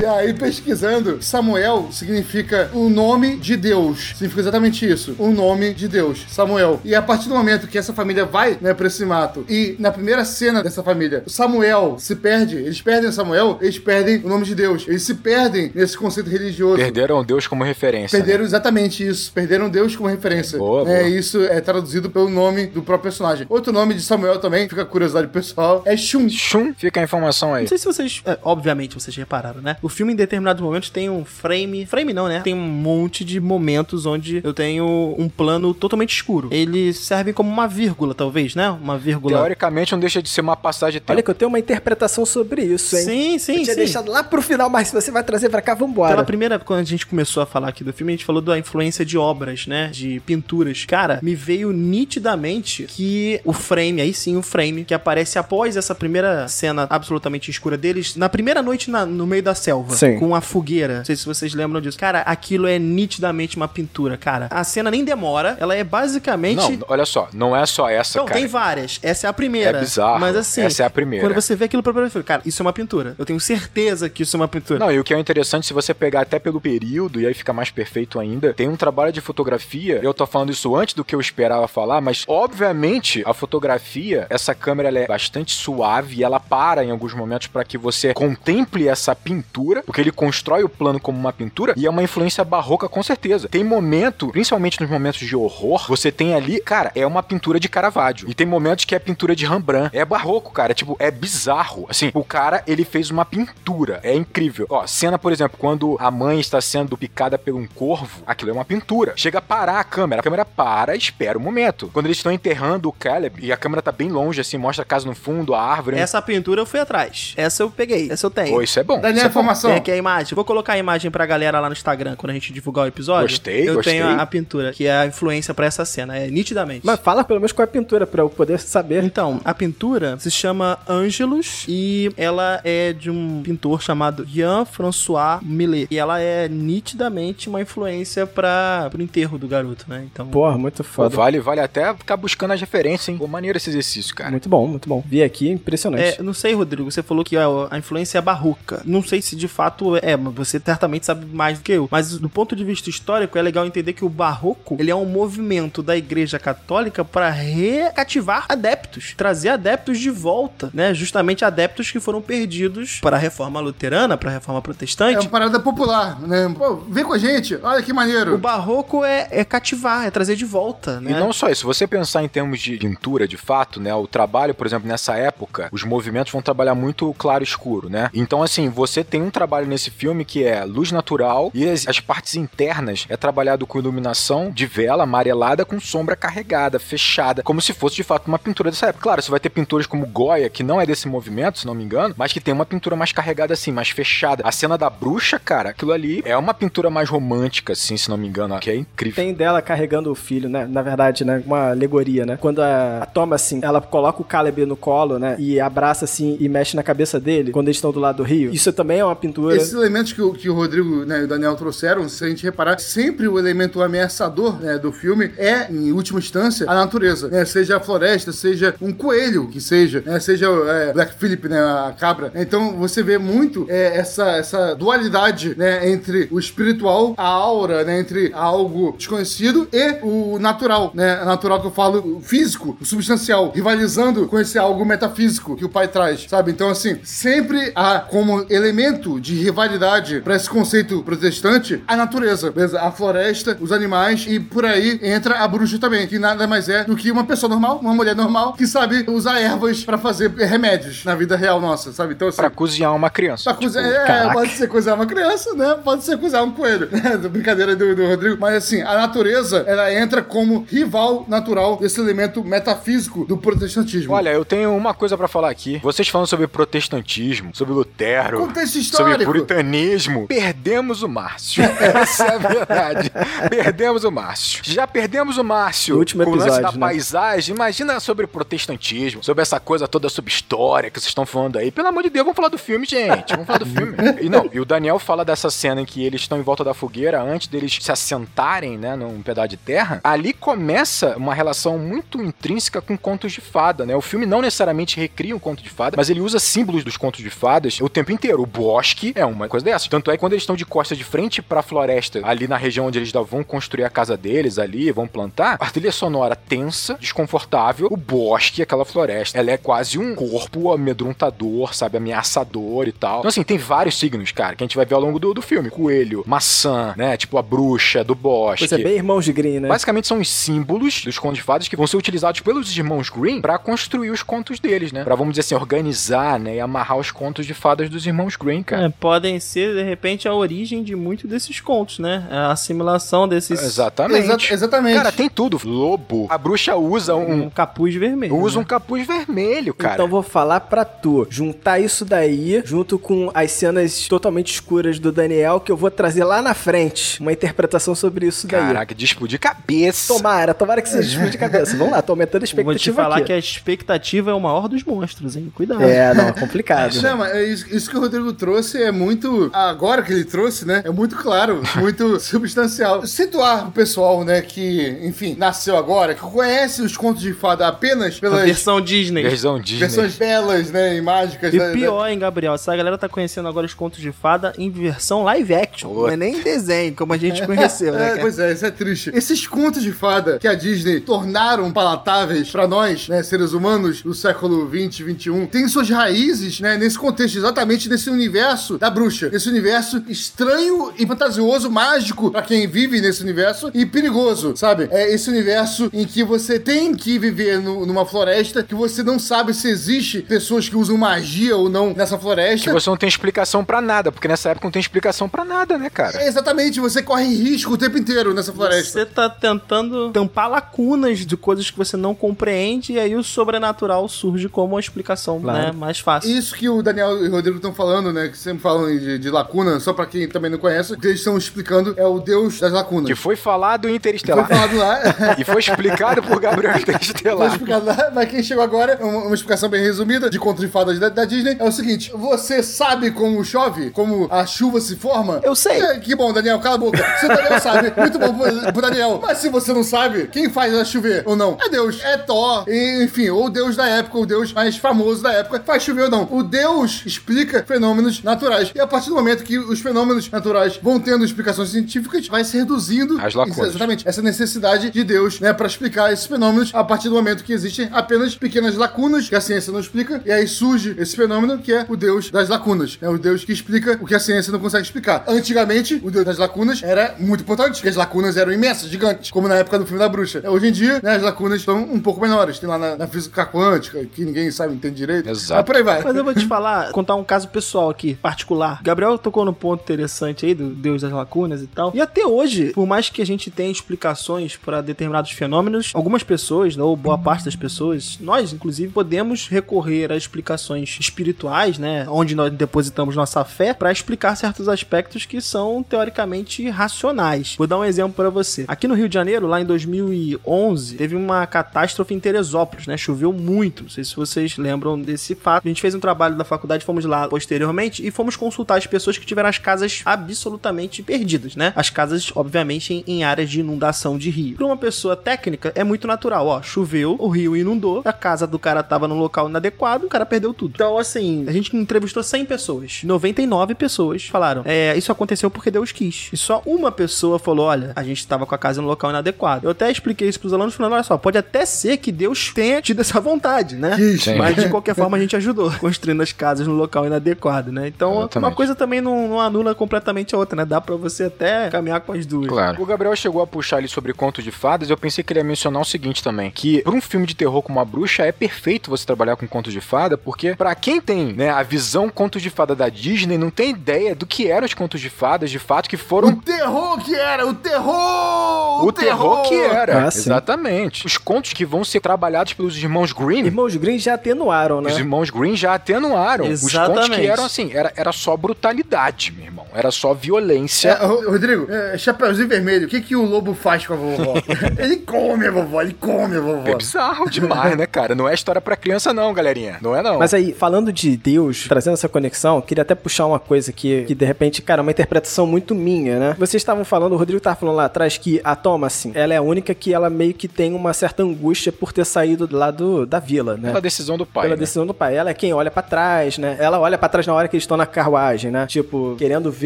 E aí, pesquisando, Samuel significa o nome de Deus. Significa exatamente isso. O nome de Deus. Samuel. E a partir do momento que essa família vai, né, pra esse mato, e na primeira cena dessa família, Samuel se perde, eles perdem Samuel, eles perdem o nome de Deus. Eles se perdem nesse conceito religioso. Perderam Deus como referência. né? Perderam exatamente isso. Perderam Deus como referência. Boa, é, boa. Isso é traduzido pelo nome do próprio personagem. Outro nome de Samuel também, fica a curiosidade pessoal, é Shun. Shum, fica a informação aí. Não sei se vocês. é, obviamente vocês repararam, né? O filme, em determinados momentos, tem um frame. Frame não, né? Tem um monte de momentos onde eu tenho um plano totalmente escuro. Eles servem como uma vírgula, talvez, né? Uma vírgula. Teoricamente não deixa de ser uma passagem de tempo. Olha que eu tenho uma interpretação sobre isso, hein? Sim, sim, eu tinha sim. deixado lá pro final, mas se você vai trazer pra cá, vambora. Pela primeira, quando a gente começou a falar aqui do filme, a gente falou da influência de obras, né? De pinturas. Cara, me veio nitidamente que o frame, aí sim, o frame, que aparece após essa primeira cena absolutamente escura deles, na primeira noite na- no meio da selva. Sim. com a fogueira. Sei se vocês lembram disso. Cara, aquilo é nitidamente uma pintura, cara. A cena nem demora, ela é basicamente. Não, olha só, não é só essa, Não, cara. tem várias. Essa é a primeira. É bizarro. Mas assim, Essa é a primeira. quando você vê aquilo pela primeira vez, cara, isso é uma pintura. Eu tenho certeza que isso é uma pintura. Não, e o que é interessante, se você pegar até pelo período, e aí fica mais perfeito ainda, tem um trabalho de fotografia, eu tô falando isso antes do que eu esperava falar, mas obviamente a fotografia, essa câmera ela é bastante suave e ela para em alguns momentos para que você contemple essa pintura, porque ele constrói o plano como uma pintura e é uma influência barroca com certeza. Tem momento, principalmente nos momentos de horror, você tem ali, cara, é uma pintura de Caravaggio. E tem momentos que é pintura de Rembrandt. É barroco, cara, tipo, é bizarro. Assim, o cara, ele fez uma pintura. É incrível. Ó, cena, por exemplo, quando a mãe está sendo picada por um corvo, aquilo é uma pintura. Chega a parar a câmera, a câmera para, espera o momento. Quando eles estão enterrando o Caleb e a câmera tá bem longe, assim, mostra a casa no fundo, a árvore. Essa pintura eu fui atrás. Essa eu peguei. Essa eu tenho. Pô, isso é bom. Daniel, isso é bom. informação. Tem aqui a imagem. Vou colocar a imagem pra galera lá no Instagram quando a gente divulgar o episódio. Gostei, Eu gostei. tenho a, a pintura, que é a influência pra essa cena. É nitidamente. Mas fala pelo menos qual é a pintura pra eu poder saber. Então, a pintura se chama Angelus e ela é de um pintor chamado Jean-François Millet. E ela é nitidamente uma influência para o enterro do garoto, né? Então, Porra, muito Pô, foda. vale, vale até ficar buscando as referências, hein? Pô, maneiro esse exercício, cara. Muito bom, muito bom. Vi aqui, impressionante. É, não sei, Rodrigo, você falou que a, a influência é barroca. Não sei se de fato é, mas você certamente sabe mais do que eu. Mas do ponto de vista histórico, é legal entender que o barroco, ele é um movimento da Igreja Católica para recativar adeptos, trazer adeptos de volta, né? Justamente adeptos que foram perdidos para a Reforma Luterana, para a Reforma É Protestante. uma parada popular, né? Pô, vem com a gente, olha que maneiro. O barroco é, é cativar, é trazer de volta, né? E não só isso, se você pensar em termos de pintura, de fato, né, o trabalho, por exemplo, nessa época, os movimentos vão trabalhar muito claro e escuro, né? Então, assim, você tem um trabalho nesse filme que é luz natural e as, as partes internas é trabalhado com iluminação de vela amarelada com sombra carregada, fechada, como se fosse de fato uma pintura dessa época. Claro, você vai ter pinturas como Goya, que não é desse movimento, se não me engano, mas que tem uma pintura mais carregada assim, mais fechada. A cena da bruxa, cara, aquilo ali é uma pintura mais romântica, assim, se não me engano, que é incrível. Tem dela carregando o filho, né? Na verdade, né? Uma alegoria, né? Quando a, a Toma, assim, ela coloca o Caleb no colo, né? E abraça, assim, e mexe na cabeça dele, quando eles estão do lado do rio. Isso também é uma pintura. Esses elementos que o, que o Rodrigo né, e o Daniel trouxeram, se a gente reparar, sempre o elemento ameaçador né, do filme é, em última instância, a natureza. né? Seja a floresta, seja um coelho que seja, né? seja é, Black Phillip, né, a cabra. Então você vê muito é, essa, essa dualidade né, entre o espiritual, a aura, né, entre algo desconhecido e o natural. Né? Natural que eu falo, o físico, o substancial, rivalizando com esse algo metafísico que o pai traz, sabe? Então, assim, sempre há como elemento de rivalidade para esse conceito protestante a natureza, beleza? A floresta, os animais e por aí entra a bruxa também, que nada mais é do que uma pessoa normal, uma mulher normal que sabe usar ervas para fazer remédios na vida real nossa, sabe? Então, assim, Pra cozinhar uma criança. Pra cozinhar, é, caraca. pode ser cozinhar uma criança, né? Pode ser cozinhar um coelho. Brincadeira do, do Rodrigo. Mas assim, a natureza, ela entra como rival natural desse elemento metafísico do protestantismo. Olha, eu tenho uma coisa pra falar aqui. Vocês falando sobre protestantismo, sobre Lutero, sobre puritanismo, perdemos o Márcio. Essa é a verdade. perdemos o Márcio. Já perdemos o Márcio No último com o lance da episódio, né? paisagem. Imagina sobre protestantismo, sobre essa coisa toda sobre história que vocês estão falando aí. Pelo amor de Deus, vamos falar do filme, gente. Vamos falar do filme. E não, e o Daniel fala dessa cena em que eles estão em volta da fogueira antes deles se assentarem, né, num pedaço de terra. Ali começa uma relação muito intrínseca com contos de fada, né? O filme não necessariamente recria um conto de fada, mas ele usa símbolos dos contos de fadas o tempo inteiro. O bosque é uma coisa dessa. Tanto é que quando eles estão de costa de frente pra floresta, ali na região onde eles vão construir a casa deles ali, vão plantar, a trilha sonora tensa, desconfortável, o bosque, aquela floresta, ela é quase um corpo amedrontador, sabe, ameaçador e tal. Então assim, tem vários signos, cara, que a gente vai ver ao longo do, do filme. Coelho, maçã, né, tipo a bruxa do bosque. Coisa bem irmãos de Green, né? Basicamente são os símbolos dos contos de fadas que vão ser utilizados pelos irmãos Green pra construir os contos deles, né? Pra, vamos dizer assim, organizar, né? E amarrar os contos de fadas dos irmãos Green, cara. É, podem ser, de repente, a origem de muitos desses contos, né? A assimilação desses. Exatamente. Exa- exatamente. Cara, tem tudo. Lobo. A bruxa usa um. Um capuz vermelho. Usa né? um capuz vermelho, cara. Então vou falar pra tu, juntar isso daí, junto com as cenas totalmente escuras do Daniel, que eu vou trazer lá na frente, uma interpretação sobre isso daí. Caraca, de explodir cabeça. Tomara, tomara que seja explodir de cabeça. Vamos lá, tô aumentando a expectativa Vou te falar aqui. que a expectativa é o maior dos monstros, hein? Cuidado. É, não, é complicado. Não, mas é isso, isso que o Rodrigo trouxe trouxe é muito. Agora que ele trouxe, né? É muito claro, muito substancial. Situar o pessoal, né, que, enfim, nasceu agora, que conhece os contos de fada apenas A pelas versão Disney. Versão Disney. versões belas, né, e mágicas. E né, pior, hein, Gabriel? Essa galera tá conhecendo agora os contos de fada em versão live action. Não é nem desenho, como a gente conheceu, né? É, cara? pois é, isso é triste. Esses contos de fada que a Disney tornaram palatáveis pra nós, né, seres humanos do século 20, 21, têm suas raízes, né, nesse contexto, exatamente nesse universo da bruxa. Esse universo estranho e fantasioso, mágico pra quem vive nesse universo e perigoso, sabe? É esse universo em que você tem que viver no- numa floresta que você não sabe se existe pessoas que usam magia ou não nessa floresta. Que você não tem explicação pra nada, porque nessa época não tem explicação pra nada, né, cara? É, Exatamente, você corre risco o tempo inteiro nessa floresta. Você tá tentando tampar lacunas de coisas que você não compreende e aí o sobrenatural surge como uma explicação né, mais fácil. Isso que o Daniel e o Rodrigo estão falando, né? Que sempre falam de, de lacuna, só pra quem também não conhece, o que eles estão explicando é o deus das lacunas. Que foi falado em Foi Interestelar. falado lá. e foi explicado por Gabriel Foi Interestelar. explicado lá, mas quem chegou agora, uma, uma explicação bem resumida de conto de fadas da, da Disney, é o seguinte: você sabe como chove? Como a chuva se forma? Eu sei. É, que bom, Daniel, cala a boca. Se o Daniel sabe, muito bom pro, pro Daniel. Mas se você não sabe, quem faz ela chover ou não? É Deus. É Thor. E, enfim, ou o Deus da época, o Deus mais famoso da época, faz chover ou não. O Deus explica fenômenos naturais. E a partir do momento que os fenômenos naturais vão tendo explicações científicas, vai se reduzindo As lacunas. Exatamente. Essa necessidade de Deus, né, para explicar esses fenômenos a partir do momento que existem apenas pequenas lacunas que a ciência não explica, e aí surge esse fenômeno que é o Deus das lacunas. É o Deus que explica o que a ciência não consegue explicar. Antigamente, o Deus das lacunas era muito importante, porque as lacunas eram imensas, gigantes, como na época do filme da bruxa. Hoje em dia, né, as lacunas estão um pouco menores. Tem lá na, na física quântica, que ninguém sabe, entende direito. Exato. Mas por aí vai. Mas eu vou te falar, contar um caso pessoal aqui, particular. Gabriel tocou no ponto interessante aí do Deus das lacunas e tal. E até hoje, por mais que a gente tenha explicações para determinados fenômenos, algumas pessoas, ou boa parte das pessoas, nós inclusive, podemos recorrer a explicações espirituais, né, onde nós depositamos nossa fé para explicar certos aspectos que são teoricamente racionais. Vou dar um exemplo para você. Aqui no Rio de Janeiro, lá em 2011, teve uma catástrofe em Teresópolis, né? Choveu muito. Não sei se vocês lembram desse fato. A gente fez um trabalho da faculdade, fomos lá posteriormente e fomos consultar as pessoas que tiveram as casas absolutamente perdidas, né? As casas, obviamente, em, em áreas de inundação de rio. Para uma pessoa técnica, é muito natural. Ó, choveu, o rio inundou, a casa do cara tava no local inadequado, o cara perdeu tudo. Então, assim, a gente entrevistou 100 pessoas. 99 pessoas falaram, é, isso aconteceu porque Deus quis. E só uma pessoa falou, olha, a gente tava com a casa no local inadequado. Eu até expliquei isso pros alunos, falando, olha só, pode até ser que Deus tenha tido essa vontade, né? Sim. Mas de qualquer forma a gente ajudou construindo as casas no local inadequado, né? Então Exatamente. uma coisa também não, não anula completamente a outra, né? Dá pra você até caminhar com as duas. Claro. O Gabriel chegou a puxar ali sobre contos de fadas, eu pensei que ele ia mencionar o seguinte também, que para um filme de terror como a bruxa é perfeito você trabalhar com contos de fada, porque pra quem tem, né, a visão contos de fada da Disney, não tem ideia do que eram os contos de fadas, de fato que O foram terror que era! O terror! o terror que era. Ah. Exatamente. Os contos que vão ser trabalhados pelos irmãos Grimm, Irmãos Green já atenuaram, né? os irmãos Green já atenuaram. Os contos Exatamente. que eram assim, era, era só brutalidade, meu irmão. Era só violência. É, Ro- Rodrigo, é, Chapeuzinho Vermelho, o que, que o lobo faz com a vovó? ele come a vovó, ele come a vovó. É bizarro demais, né, cara? Não é história pra criança, não, galerinha. Não é, não. Mas aí, falando de Deus, trazendo essa conexão, queria até puxar uma coisa que, que de repente, cara, é uma interpretação muito minha, né? Vocês estavam falando, o Rodrigo tava falando lá atrás que a Thomas, assim, ela é a única que ela meio que tem uma certa angústia por ter saído lá do, da vila, né? Pela decisão do pai. Pela né? decisão do pai. Ela é quem olha pra trás, né? Ela olha pra trás na hora que eles estão na carruagem, né? Tipo, querendo ver,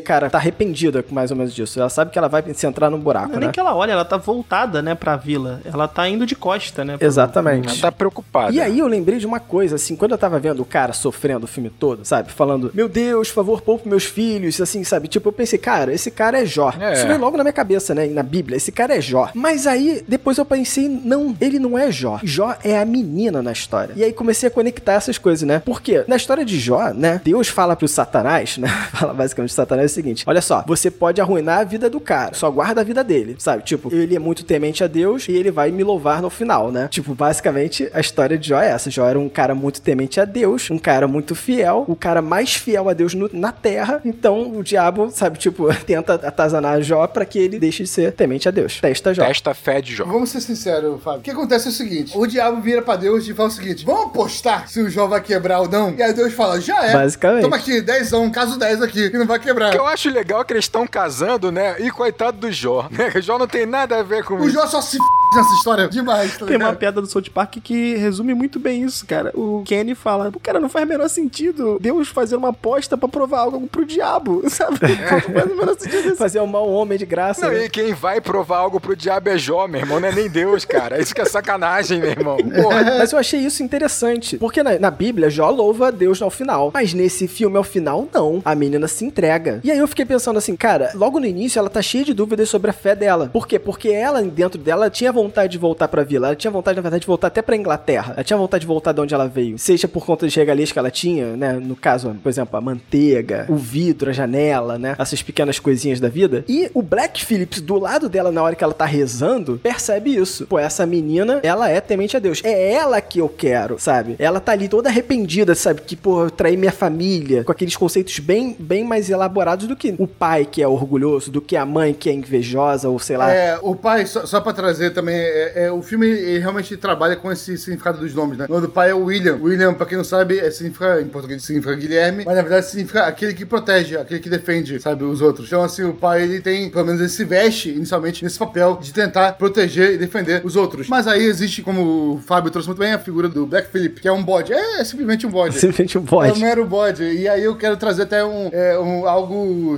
cara, tá arrependida com mais ou menos disso. Ela sabe que ela vai se entrar num buraco, Não é né? nem que ela olha, ela tá voltada, né, pra vila. Ela tá indo de costa, né? Exatamente. Ela tá preocupada. E aí eu lembrei de uma coisa, assim, quando eu tava vendo o cara sofrendo o filme todo, sabe? Falando, meu Deus, por favor, poupe meus filhos, assim, sabe? Tipo, eu pensei, cara, esse cara é Jó. É. Isso veio logo na minha cabeça, né? Na Bíblia, esse cara é Jó. Mas aí, depois eu pensei, não, ele não é Jó. Jó é a menina na história. E aí comecei a conectar essas coisas, né? Porque na história de Jó, né? Deus fala pro Satanás, né? Fala basicamente pro Satanás falando é o seguinte: olha só, você pode arruinar a vida do cara, só guarda a vida dele, sabe? Tipo, ele é muito temente a Deus e ele vai me louvar no final, né? Tipo, basicamente a história de Jó é essa. Jó era um cara muito temente a Deus, um cara muito fiel, o cara mais fiel a Deus no- na terra. Então o diabo, sabe, tipo, tenta atazanar Jó pra que ele deixe de ser temente a Deus. Testa Jó. Testa fé de Jó. Vamos ser sinceros, Fábio. O que acontece é o seguinte: o diabo vira pra Deus e fala o seguinte: vamos apostar se o Jó vai quebrar ou não. E aí Deus fala: já é. Basicamente. Toma aqui, 10, um caso 10 aqui, que não vai quebrar. O que eu acho legal é que eles estão casando, né? E coitado do Jó, né? O Jó não tem nada a ver com O isso. Jó só se f nessa história demais, tá Tem uma piada do South Park que resume muito bem isso, cara. O Kenny fala, o cara não faz o menor sentido Deus fazer uma aposta pra provar algo pro diabo, sabe? Não faz o menor sentido isso. Fazer um mau homem de graça. Não, né? e quem vai provar algo pro diabo é Jó, meu irmão, não é nem Deus, cara. Isso que é sacanagem, meu irmão. Porra. Mas eu achei isso interessante. Porque na, na Bíblia, Jó louva a Deus ao final. Mas nesse filme, ao final, não. A menina se entrega. E aí eu fiquei pensando assim, cara, logo no início ela tá cheia de dúvidas sobre a fé dela. Por quê? Porque ela, dentro dela, tinha vontade de voltar pra vila. Ela tinha vontade, na verdade, de voltar até pra Inglaterra. Ela tinha vontade de voltar de onde ela veio. Seja por conta de regalias que ela tinha, né? No caso, por exemplo, a manteiga, o vidro, a janela, né? Essas pequenas coisinhas da vida. E o Black Phillips, do lado dela, na hora que ela tá rezando, percebe isso. Pô, essa menina, ela é temente a Deus. É ela que eu quero, sabe? Ela tá ali toda arrependida, sabe? Que, pô, eu traí minha família. Com aqueles conceitos bem, bem mais elaborados do que o pai que é orgulhoso, do que a mãe que é invejosa, ou sei lá. É, o pai, só, só pra trazer também, é, é, o filme realmente trabalha com esse significado dos nomes, né? O nome do pai é William. William, pra quem não sabe, é, significa, em português significa Guilherme, mas na verdade significa aquele que protege, aquele que defende, sabe, os outros. Então, assim, o pai, ele tem, pelo menos ele se veste inicialmente nesse papel de tentar proteger e defender os outros. Mas aí existe, como o Fábio trouxe muito bem, a figura do Black Phillip, que é um bode. É, é simplesmente um bode. Simplesmente um É um bode. mero bode. E aí eu quero trazer até um, é, um- algo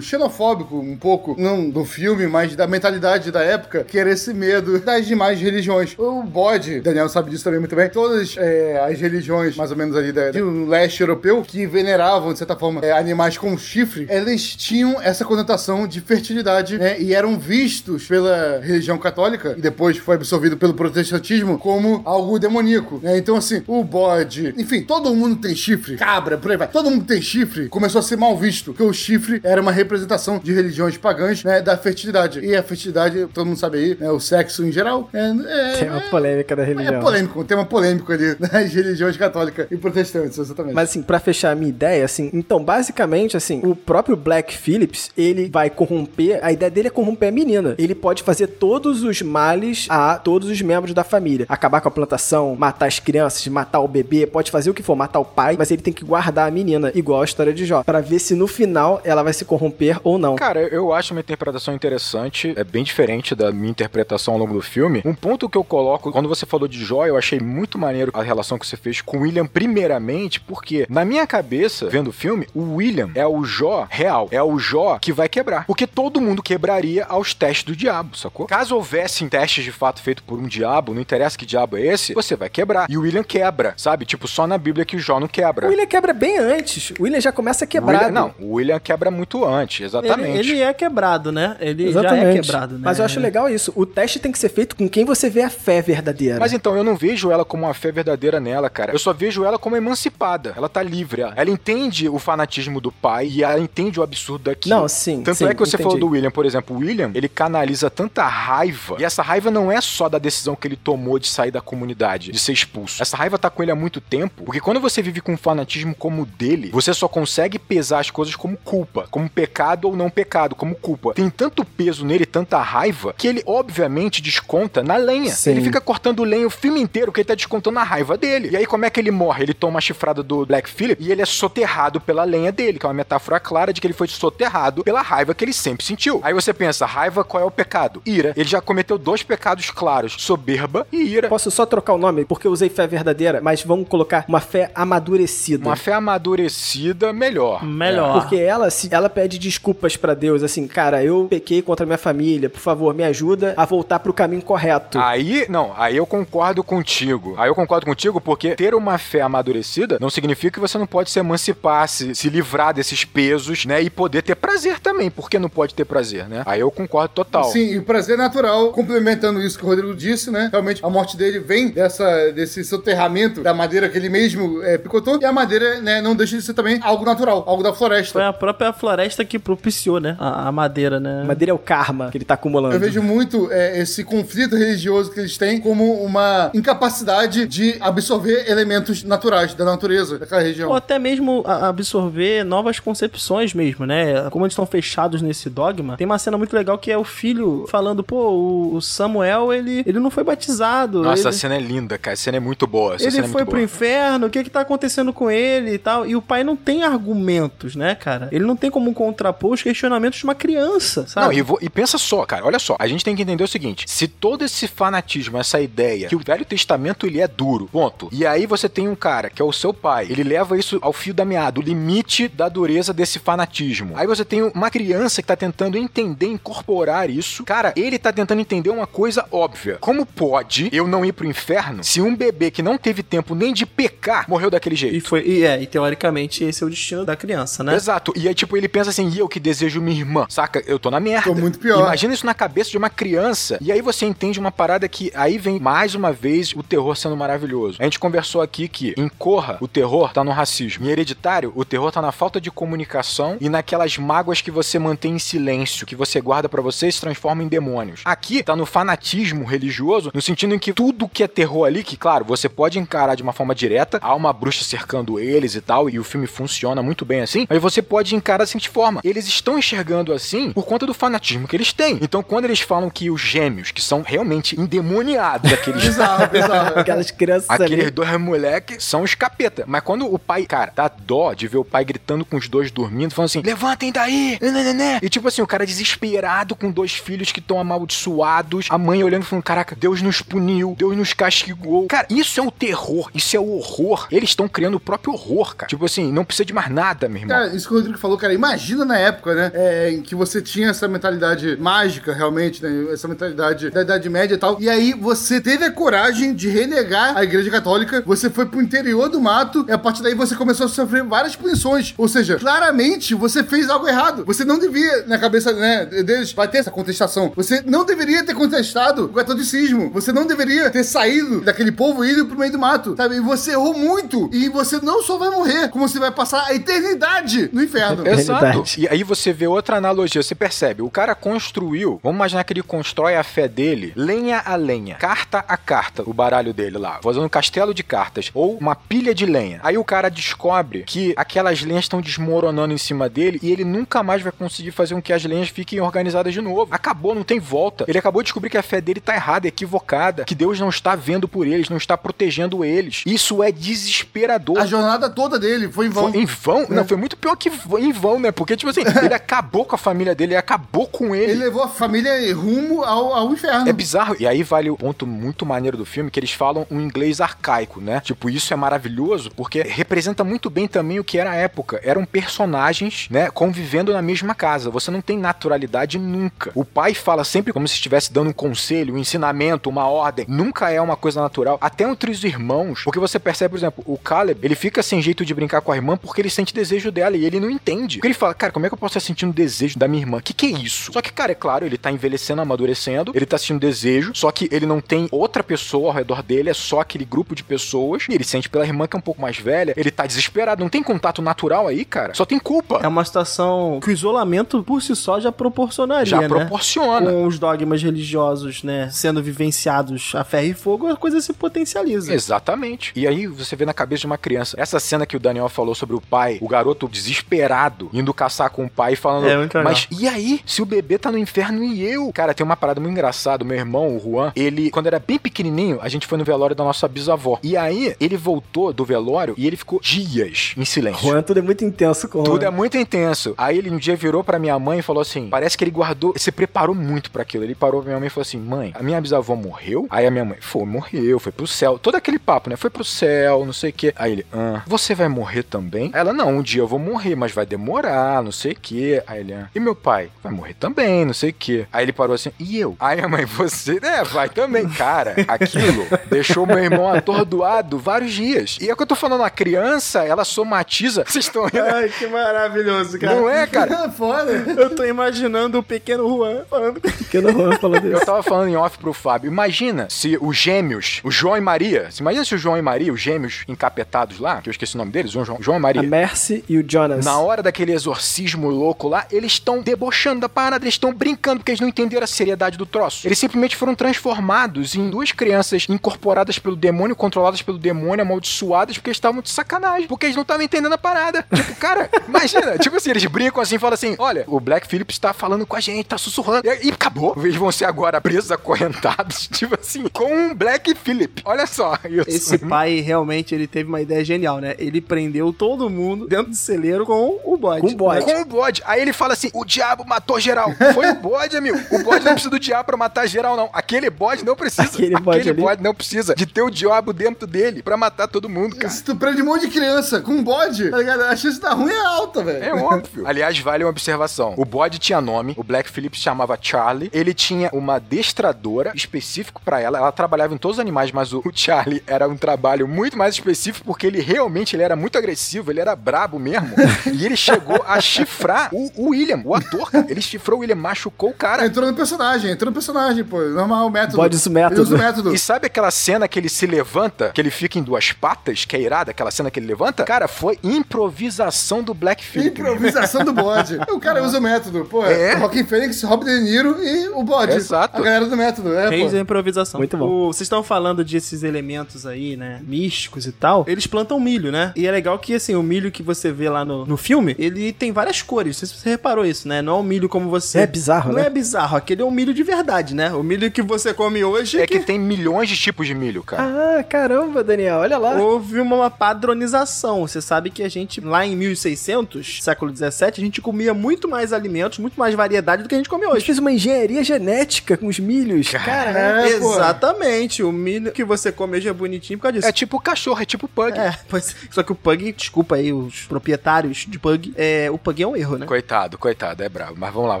xenofóbico, um pouco, não do filme, mas da mentalidade da época, que era esse medo das demais religiões. O bode, Daniel sabe disso também muito bem, todas é, as religiões, mais ou menos ali da- do leste europeu, que veneravam, de certa forma, é, animais com chifre, eles tinham essa conotação de fertilidade, né? E eram vistos pela religião católica, e depois foi absorvido pelo protestantismo, como algo demoníaco, né? Então, assim, o bode, enfim, todo mundo tem chifre, cabra, por aí vai. Todo mundo tem chifre, começou a ser mal visto, porque o chifre era uma representação de religiões pagãs, né? Da fertilidade. E a fertilidade, todo mundo sabe aí, né? O sexo em geral, é, é, Tem uma polêmica da é religião. polêmico, um tema polêmico ali das religiões católicas e protestantes, exatamente. Mas assim, pra fechar a minha ideia, assim, então, basicamente, assim, o próprio Black Phillips, ele vai corromper, a ideia dele é corromper a menina. Ele pode fazer todos os males a todos os membros da família. Acabar com a plantação, matar as crianças, matar o bebê, pode fazer o que for, matar o pai, mas ele tem que guardar a menina, igual a história de Jó, Pra ver se no final ela vai se corromper ou não. Cara, eu acho uma interpretação interessante, é bem diferente da minha interpretação ao longo do filme. Um ponto que eu coloco, quando você falou de Jó, eu achei muito maneiro a relação que você fez com o William, primeiramente, porque na minha cabeça, vendo o filme, o William é o Jó real, é o Jó que vai quebrar. Porque todo mundo quebraria aos testes do diabo, sacou? Caso houvessem testes de fato feitos por um diabo, não interessa que diabo é esse, você vai quebrar. E o William quebra, sabe? Tipo, só na Bíblia que o Jó não quebra. O William quebra bem antes. O William já começa quebrado. William- não, o William quebra muito antes, exatamente. Ele, ele é quebrado, né? Ele já é Exatamente. quebrado, né? Mas eu acho legal isso. O teste tem que ser feito com quem você vê a fé verdadeira. Mas então, eu não vejo ela como uma fé verdadeira nela, cara. Eu só vejo ela como emancipada. Ela tá livre. Ela, ela entende o fanatismo do pai e ela entende o absurdo daquilo. Não, sim. Tanto sim, é que você entendi. falou do William, por exemplo. O William, ele canaliza tanta raiva. E essa raiva não é só da decisão que ele tomou de sair da comunidade, de ser expulso. Essa raiva tá com ele há muito tempo. Porque quando você vive com um fanatismo como o dele, você só consegue pesar as coisas como culpa. Como pecado ou não pecado, como culpa. Tem tanto peso nele, tanta raiva, que ele obviamente desconta na lenha. Sim. Ele fica cortando lenha o filme inteiro, que ele tá descontando a raiva dele. E aí, como é que ele morre? Ele toma a chifrada do Black Phillip e ele é soterrado pela lenha dele, que é uma metáfora clara de que ele foi soterrado pela raiva que ele sempre sentiu. Aí você pensa, raiva, qual é o pecado? Ira. Ele já cometeu dois pecados claros: soberba e ira. Posso só trocar o nome? Porque eu usei fé verdadeira, mas vamos colocar uma fé amadurecida. Uma fé amadurecida, melhor. Melhor. Porque ela, se ela pede desculpas pra Deus, assim, cara, eu pequei contra minha família, por favor, me ajuda a voltar pro caminho correto. Aí, não, aí eu concordo contigo. Aí eu concordo contigo porque ter uma fé amadurecida não significa que você não pode se emancipar, se, se livrar desses pesos, né? E poder ter prazer também. Por que não pode ter prazer, né? Aí eu concordo total. Sim, e o prazer natural, complementando isso que o Rodrigo disse, né? Realmente a morte dele vem dessa, desse soterramento da madeira que ele mesmo é, picotou. E a madeira, né, não deixa de ser também algo natural, algo da floresta. Foi a própria floresta que propiciou, né? A, a madeira, né? Madeira é o karma que ele tá acumulando. Eu vejo muito é, esse conflito religioso que eles têm como uma incapacidade de absorver elementos naturais da natureza daquela região. Ou até mesmo a- absorver novas concepções mesmo, né? Como eles estão fechados nesse dogma, tem uma cena muito legal que é o filho falando, pô, o- o Samuel, ele, ele não foi batizado. Nossa, ele... a cena é linda, cara. A cena é muito boa. Essa Ele cena é foi muito pro boa. inferno, o que que tá acontecendo com ele e tal. E o pai não tem argumentos, né, cara? Ele não tem como contrapor os questionamentos de uma criança, sabe? Não, e, vo- e pensa só, cara, olha só, a gente tem que entender o seguinte: se todo esse fanatismo, essa ideia que o Velho Testamento ele é duro, ponto. E aí você tem um cara que é o seu pai, ele leva isso ao fio da meada, o limite da dureza desse fanatismo. Aí você tem uma criança que tá tentando entender, incorporar isso. Cara, ele tá tentando entender uma coisa óbvia. Como pode eu não ir pro inferno se um bebê que não teve tempo nem de pecar morreu daquele jeito? E foi, e é, e teoricamente esse é o destino da criança, né? Exato. E aí, tipo, ele pensa assim, e eu que desejo minha irmã, saca? Eu tô na merda. Tô muito pior. Imagina isso na cabeça de uma criança. E aí você entende uma parada que aí vem mais uma vez o terror sendo maravilhoso. A gente conversou aqui que em Corra, o terror tá no racismo. Em Hereditário, o terror tá na falta de comunicação e naquelas mágoas que você mantém em silêncio, que você guarda pra você e se transforma em demônios. Aqui tá no fanatismo religioso, no sentido em que tudo que é terror ali, que claro, você pode encarar de uma forma direta, há uma bruxa cercando eles e tal, e o filme funciona muito bem assim, mas você pode encarar seguinte forma: eles estão enxergando assim por conta do fanatismo que eles têm. Então, quando eles falam que os gêmeos, que são realmente endemoniados, aqueles Bizarro, bizarro. Aquelas crianças Aqueles ali. dois moleques são os capeta. Mas quando o pai, cara, dá dó de ver o pai gritando com os dois dormindo, falando assim: levantem daí! né." E tipo assim, o cara desesperado com dois filhos que estão amaldiçoados, a mãe olhando e falando: caraca, Deus nos puniu, Deus nos castigou. Cara, isso é o terror, isso é o horror. Eles estão criando o próprio horror, cara. Tipo assim, não precisa de mais nada, meu irmão. Cara, isso que o Rodrigo falou, cara, imagina na época, né, é, em que você tinha essa mentalidade mágica, realmente, né, essa mentalidade da Idade Média e tal, e aí você teve a coragem de renegar a Igreja Católica, você foi pro interior do mato, e a partir daí você começou a sofrer várias punições, ou seja, claramente você fez algo errado, você não devia, na cabeça, né, deles, vai ter essa contestação, você não deveria ter contestado o catolicismo, você não deveria ter saído daquele povo e ido pro meio do mato, sabe, e você errou muito, e você não só vai morrer, como você vai passar a eternidade no inferno. Exato. E aí você vê outra analogia, você percebe, o cara construiu, vamos imaginar que ele constrói a fé dele, lenha a lenha, carta a carta, o baralho dele lá, fazendo um castelo de cartas, ou uma pilha de lenha. Aí o cara descobre que aquelas lenhas estão desmoronando em cima dele e ele nunca mais vai conseguir fazer com que as lenhas fiquem organizadas de novo. Acabou, não tem volta. Ele acabou de descobrir que a fé dele tá errada, equivocada, que Deus não está vendo por eles, não está protegendo eles. Isso é desesperador. A jornada toda dele foi em vão. Foi em vão? Não, foi muito pior que em vão, né? Porque, tipo assim, ele acabou com a família dele, ele acabou com ele. Ele levou a família rumo ao, ao inferno. É bizarro. E aí vale o ponto muito maneiro do filme, que eles falam um inglês arcaico, né? Tipo, isso é maravilhoso, porque representa muito bem também o que era a época. Eram personagens, né, convivendo na mesma casa. Você não tem naturalidade nunca. O pai fala sempre como se estivesse dando um conselho, um ensinamento, uma ordem. Nunca é uma coisa natural. Até entre os irmãos, porque você percebe, por exemplo, o Caleb, ele fica sem jeito de brincar com a irmã porque ele sente desejo dela e ele não entende. Porque ele fala, cara, como é que eu posso estar sentindo desejo da minha irmã? Que que é isso? Só que, cara, é claro, ele tá envelhecendo, amadurecendo, ele tá sentindo desejo, só que ele não tem outra pessoa ao redor dele, é só aquele grupo de pessoas, e ele sente pela irmã que é um pouco mais velha, ele tá desesperado, não tem contato natural aí, cara, só tem culpa. É uma situação que o isolamento por si só já proporcionaria, Já né? proporciona. Com os dogmas religiosos, né, sendo vivenciados a ferro e fogo, a coisa se potencializa. Exatamente. E aí você vê na cabeça de uma criança. Essa cena que o Daniel falou sobre o pai, o garoto desesperado, indo caçar com o pai, falando: É, muito legal. Mas e aí? Se o bebê tá no inferno e eu? Cara, tem uma parada muito engraçada. Meu irmão, o Juan, ele, quando era bem pequenininho, a gente foi no velório da nossa bisavó. E aí ele voltou do velório e ele ficou dias em silêncio. Juan, tudo é muito intenso com Tudo é muito intenso. Aí ele um dia virou pra minha mãe e falou assim: parece que ele guardou, se preparou muito pra aquilo. Ele parou pra minha mãe e falou assim: mãe, a minha bisavó morreu? Aí a minha mãe, foi, morreu, foi pro céu. Todo aquele papo, né? Foi pro céu, não sei o quê. Aí ele, ah, você vai morrer também? Ela, não, um dia eu vou morrer, mas vai demorar, não sei o quê. Aí ele, ah, e meu pai? Vai morrer também, não sei o quê. Aí ele parou assim, e eu? Aí a mãe, você. É, vai também. Cara, aquilo deixou meu irmão atordoado vários dias. E é o que eu tô falando, a criança, ela somatiza. Vocês estão vendo? Ai, que maravilhoso, cara. Não é, cara? É foda. Eu tô imaginando o pequeno Juan falando. Pequeno Juan falando Eu isso. tava falando em off pro Fábio. Imagina se os gêmeos, o João e Maria, se imagina se o João e Maria, os gêmeos encapetados lá, que eu esqueci o nome deles, João, João, João e A Maria. Mercy e o Jonas. Na hora daquele exorcismo louco lá, eles estão debochando da parada, eles estão brincando porque eles não entenderam a seriedade do troço. Eles simplesmente foram transformados em duas crianças incorporadas pelo demônio, controladas pelo demônio, amaldiçoadas, porque estavam de sacanagem, porque eles não estavam entendendo a parada. Tipo, cara, imagina, tipo assim, eles brincam assim, falam assim: olha, o Black Phillips tá falando com a gente, tá sussurrando. E, e acabou. Eles vão ser agora presos, acorrentados, tipo assim, com um Black Phillip. Olha só. Isso. Esse pai realmente ele teve uma ideia genial, né? Ele prendeu todo mundo dentro do celeiro com o bode. Com o bode. Com o bode. Aí ele fala assim: o diabo matou geral. Foi o bode, amigo. O bode não precisa do diabo pra matar geral, não. Aquele bode não precisa. Aquele bode ali. não precisa de ter o diabo dentro dele pra matar todo mundo, cara. Se tu prende um monte de criança com um bode, tá? A chance da ruim é alta, velho. É óbvio. Aliás, vale uma observação. O bode tinha nome, o Black Phillip se chamava Charlie. Ele tinha uma adestradora específico pra ela. Ela trabalhava em todos os animais, mas o, o Charlie era um trabalho muito mais específico porque ele realmente ele era muito agressivo, ele era brabo mesmo. e ele chegou a chifrar o, o William, o ator. cara. Ele chifrou o William, machucou o cara. Entrou no personagem, entrou no personagem, pô. Normal, o método. Bode usa o método. Ele usa o método. E sabe aquela cena que ele se levanta, que ele fica em duas patas, que é irada, aquela cena que ele levanta? Cara, foi improvisação do Black Phillip. Improvisação do bode. O cara usa o método, pô. É. Rockin' Fênix, Rob De Niro e o bode. Exato. A galera do método, é, Fez pô. a improvisação. Muito bom. O- vocês estão falando desses elementos aí, né? Místicos e tal. Eles plantam milho, né? E é legal que, assim, o milho que você vê lá no, no filme, ele tem várias cores. Não sei se você reparou isso, né? Não é um milho como você. É bizarro, Não né? é bizarro. Aquele é um milho de verdade, né? O milho que você come hoje É que tem milhões de tipos de milho, cara. Ah, caramba, Daniel, olha lá. Houve uma padronização. Você sabe que a gente, lá em 1600, século 17, a gente comia muito mais alimentos, muito mais variedade do que a gente come A gente hoje. fez uma engenharia genética com os milhos. Cara, É, pô. Exatamente. O milho que você come hoje é bonitinho por causa disso. É tipo cachorro, é tipo pug. É, pois, só que o Pug, desculpa aí os proprietários de Pug, é, o Pug é um erro, né? Coitado, coitado, é bravo. Mas vamos lá, O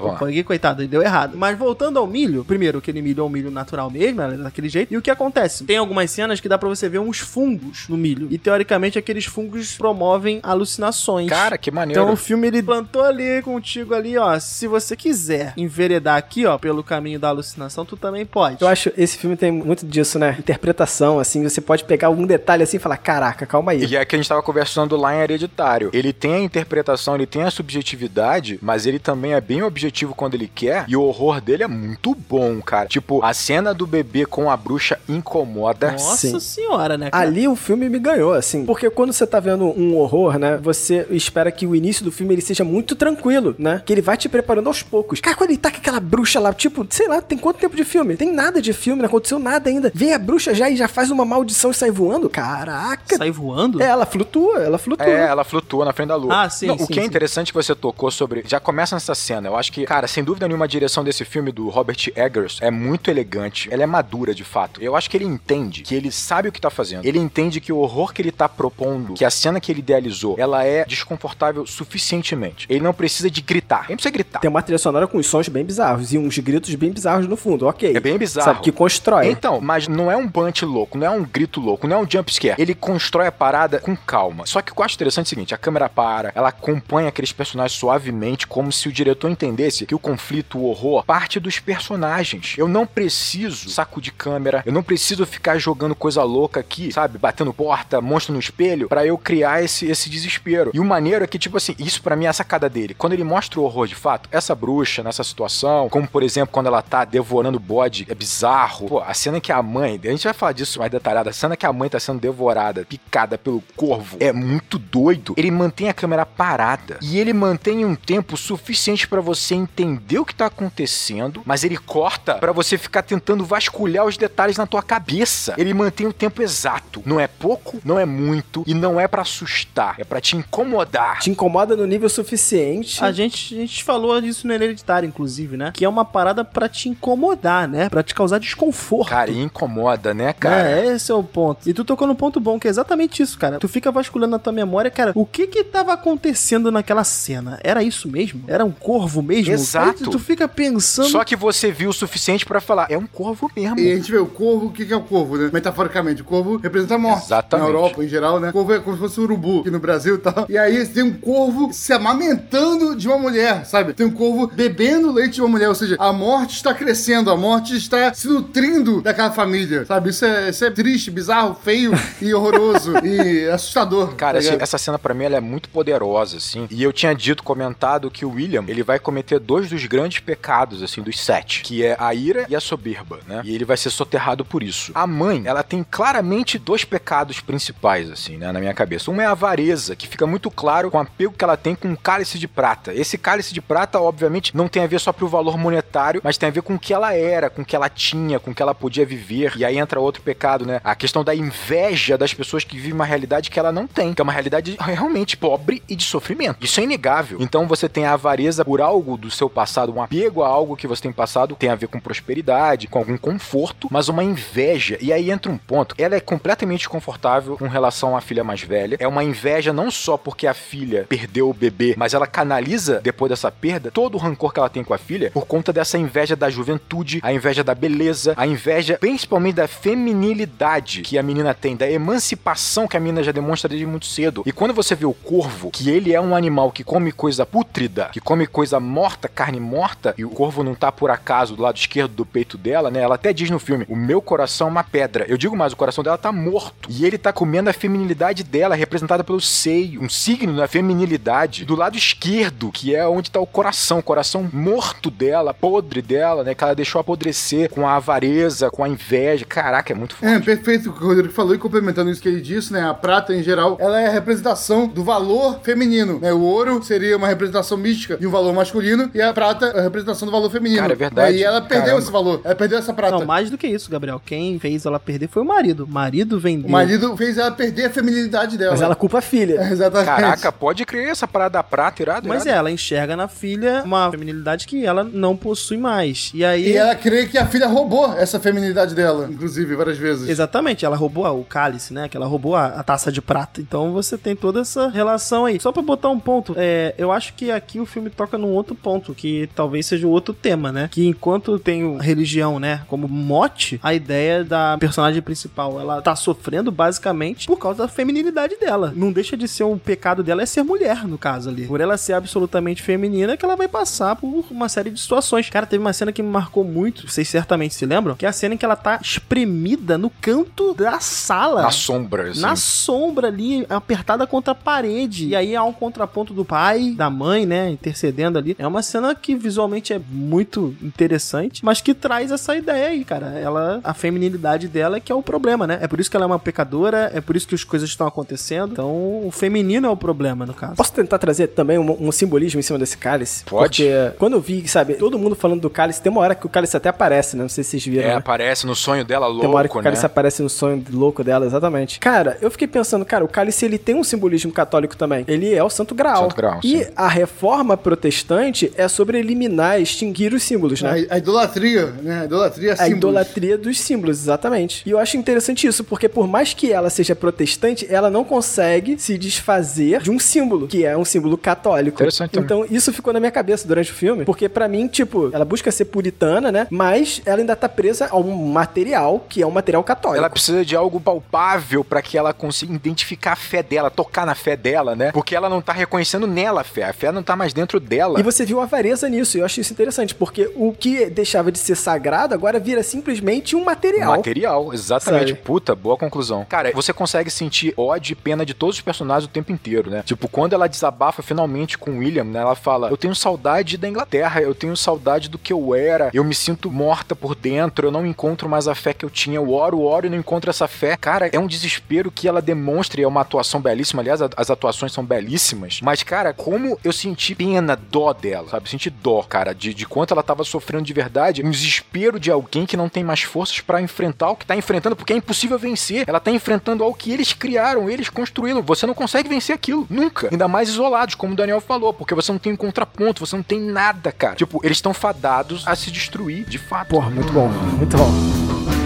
vamos lá. Pug, coitado, ele deu errado. Mas voltando ao milho, primeiro, aquele milho é um milho natural mesmo, né, daquele jeito. E o que acontece? Tem algumas cenas que dá pra você ver uns fungos no milho. E teoricamente aqueles fungos promovem alucinações. Cara, que maneiro. Então o filme ele plantou ali contigo ali, ó. Se você quiser enveredar aqui, ó, pelo caminho da alucinação, tu também pode. Eu acho esse filme tem muito disso, né? Interpretação, assim, você pode pegar algum detalhe assim e falar, caraca, calma aí. E é que a gente tava conversando lá em Hereditário. Ele tem a interpretação, ele tem a subjetividade, mas ele também é bem objetivo quando ele quer. E o horror dele é muito bom, cara. Tipo, a cena do bebê com a bruxa incomoda. Nossa Sim. senhora, né? cara? Ali o filme me ganhou, assim. Porque quando você tá vendo um horror, né? Você espera que o início do filme ele seja muito tranquilo, né? Que ele vai te preparando aos poucos. Cara, quando ele tá com aquela bruxa lá, tipo, sei lá, tem quanto tempo de filme? Tem nada de filme, não aconteceu nada ainda. Vem a bruxa já e já faz uma maldição e sai voando? Caraca! Sai voando? É, ela flutua, ela flutua. É, ela flutua na frente da lua. Ah, sim, Não, sim, O que é sim. Interessante que você tocou sobre. Já começa nessa cena. Eu acho que, cara, sem dúvida nenhuma, a direção desse filme do Robert Eggers é muito elegante. Ela é madura, de fato. Eu acho que ele entende que ele sabe o que tá fazendo. Ele entende que o horror que ele tá propondo, que a cena que ele idealizou, ela é desconfortável suficientemente. Ele não precisa de gritar. Ele não precisa gritar. Tem uma trilha sonora com sons bem bizarros e uns gritos bem bizarros no fundo, ok. É bem bizarro. Sabe, que constrói. Então, mas não é um punch louco, não é um grito louco, não é um jump scare. Ele constrói a parada com calma. Só que o que eu acho interessante é o seguinte: a câmera para, ela acompanha aqueles personagens suavemente, como se o diretor entendesse que o conflito, o horror, parte dos personagens. Eu não preciso saco de câmera, eu não preciso ficar jogando coisa louca aqui, sabe? Batendo porta, monstro no espelho, pra eu criar esse, esse desespero. E o maneiro é que, tipo assim, isso pra mim é a sacada dele. Quando ele mostra o horror de fato, essa bruxa nessa situação, como por exemplo, quando ela tá devorando o bode, é bizarro. Pô, a cena que a mãe, a gente vai falar disso mais detalhado, a cena que a mãe tá sendo devorada, picada pelo corvo, é muito doido. Ele mantém a câmera parada e ele mantém um tempo suficiente pra você entender o que tá acontecendo, mas ele corta pra você ficar tentando vasculhar os detalhes na tua cabeça. Ele mantém o tempo exato. Não é pouco, não é muito e não é pra assustar, é pra te incomodar. Te incomoda no nível suficiente. A gente, a gente falou disso no Hereditário, inclusive, né? Que é uma parada pra te incomodar, né? Pra te causar desconforto. Cara, e incomoda, né, cara? É, esse é o ponto. E tu tocou num ponto bom, que é exatamente isso, cara. Tu fica vasculhando na tua memória, cara, o que que tava acontecendo naquela cena? Era isso mesmo? Era um corvo mesmo? Exato. Aí tu fica pensando... Só que você viu o suficiente pra falar, é um corvo mesmo. E a gente vê o corvo, o que que é o corvo, né? Metaforicamente, o corvo representa a morte. Exatamente. Na Europa, em geral, né? O corvo é como se fosse um urubu aqui no Brasil e tal. E aí tem um corvo se amamentando de uma mulher, sabe? Tem um corvo bebendo leite de uma mulher, ou seja, a morte está crescendo, a morte está se nutrindo daquela família, sabe? Isso é, isso é triste, bizarro, feio e horroroso e assustador. Cara, tá ligado? essa cena pra mim ela é muito poderosa, assim. E eu tinha dito, comentado que o William, ele vai cometer dois dos grandes pecados, assim, dos sete, que é a ira e a soberba, né? E ele vai ser soterrado por isso. A mãe, ela tem claramente dois pecados principais, assim, né, na minha cabeça. Um é a avareza, que fica muito claro com o apego que ela tem com um cálice de prata. Esse cálice de prata, obviamente, não tem a ver só pro valor monetário, mas tem a ver com o que ela era, com o que ela tinha, com o que ela podia viver. E aí entra outro pecado, né? A questão da inveja das pessoas que vivem uma realidade que ela não tem, que é uma realidade realmente pobre e de sofrimento. Isso é inegável. Então você tem a avareza por algo do seu passado, um apego a algo que você tem passado, tem a ver com prosperidade, com algum conforto, mas uma inveja. E aí entra um ponto. Ela é completamente confortável com relação à filha mais velha. É uma inveja não só porque a filha perdeu o bebê, mas ela canaliza depois dessa perda todo o rancor que ela tem com a filha por conta dessa inveja da juventude, a inveja da beleza, a inveja principalmente da feminilidade que a menina tem, da emancipação que a menina já demonstra desde muito cedo. E quando você vê o corvo, que ele é um animal que come coisa pútrida, que come coisa morta, carne morta, e o corvo não tá por acaso do lado esquerdo do peito dela, né? Ela até diz no filme: "O meu coração é uma pedra". Eu digo mais, o coração dela tá morto. E ele tá comendo a feminilidade dela, representada pelo seio, um signo da feminilidade do lado esquerdo, que é onde tá o coração, o coração morto dela, podre dela, né? Que ela deixou apodrecer com a avareza, com a inveja. Caraca, é muito forte. É, perfeito o que o Rodrigo falou e complementando isso que ele disse, né? A prata, em geral, ela é a representação do valor feminino, né? O ouro seria uma representação mística de um valor masculino e a prata é a representação do valor feminino. Cara, é verdade. E ela perdeu Caramba. esse valor, ela perdeu essa prata. Não, mais do que isso, Gabriel. Quem fez ela perder foi o marido. O marido vendeu. O marido fez ela perder a feminilidade dela. Mas ela culpa a filha. É, Exatamente. Caraca, pode crer essa parada da prata, irado, Mas é, irado. ela enxerga na filha uma feminilidade que ela não possui mais. E aí. E ela crê que a filha roubou essa feminilidade dela, inclusive, várias vezes. Exatamente, ela roubou o cálice, né? Que ela roubou a, a taça de prata. Então você tem toda essa relação aí. Só pra botar um ponto, é, eu acho que aqui o filme toca num outro ponto, que talvez seja o outro tema, né? Que enquanto tem religião, né, como mote, a ideia da personagem principal, ela tá sofrendo basicamente por causa da feminilidade dela. Não deixa de ser um pecado dela é ser mulher, no caso ali. Por ela ser absolutamente feminina, que ela vai passar por uma série de situações. Cara, teve uma cena que me marcou muito, vocês certamente se lembram, que é a cena em que ela tá espremida no canto da sala. Na sombra, assim. Na sombra ali, apertada contra a parede. E aí há um contraponto do pai, da mãe, né, intercedendo ali. É uma cena que visualmente é muito interessante, mas que traz essa ideia aí, cara. Ela, a feminilidade dela é que é o problema, né? É por isso que ela é uma pecadora, é por isso que as coisas estão acontecendo. Então, o feminino é o problema, no caso. Posso tentar trazer também um, um simbolismo em cima desse cálice? Pode. Porque quando eu vi, sabe, todo mundo falando do cálice, tem uma hora que o cálice até aparece, né? Não sei se vocês viram. É, né? aparece no sonho dela Tem uma hora que louco, o cálice né? aparece no sonho louco dela, exatamente. Cara, eu fiquei pensando, cara, o cálice ele tem um simbolismo católico também. Ele é o Santo Graal. Santo Graal, e sim. a reforma protestante é sobre eliminar, extinguir os símbolos, né? A, a idolatria, né? A idolatria A símbolos. idolatria dos símbolos, exatamente. E eu acho interessante isso, porque por mais que ela seja protestante, ela não consegue se desfazer de um símbolo, que é um símbolo católico. Interessante. Então, isso ficou na minha cabeça durante o filme, porque pra mim, tipo, ela busca ser puritana, né? Mas ela ainda tá presa a um material que é um material católico. Ela precisa de algo palpável pra que ela consiga identificar a fé dela, tocar na fé dela, né? Porque ela não tá reconhecendo nela a fé. A fé não tá mais dentro dela. E você viu a avareza nisso, e eu acho isso interessante, porque o que deixava de ser sagrado agora vira simplesmente um material. Material, exatamente. Sabe? Puta, boa conclusão. Cara, você consegue sentir ódio e pena de todos os personagens o tempo inteiro, né? Tipo, quando ela desabafa finalmente com o William, né? Ela fala: Eu tenho saudade da Inglaterra, eu tenho saudade do que eu era, eu me sinto morta por dentro, eu não encontro mais a fé que eu tinha. Eu oro, oro e não encontro essa fé. Cara, é um desespero que ela demonstra e é uma atuação belíssima. Aliás, as atuações são belíssimas. Mas, cara, como eu senti pena, dó dela, sabe? Senti dó, cara, de, de quanto ela tava sofrendo de verdade. Um desespero de alguém que não tem mais forças pra enfrentar o que tá enfrentando, porque é impossível vencer. Ela tá enfrentando algo que eles criaram, eles construíram. Você não consegue vencer aquilo, nunca. Ainda mais isolados, como o Daniel falou, porque você não tem um contraponto, você não tem nada, cara. Tipo, eles estão fadados a se destruir, de fato. Porra, muito bom, muito bom.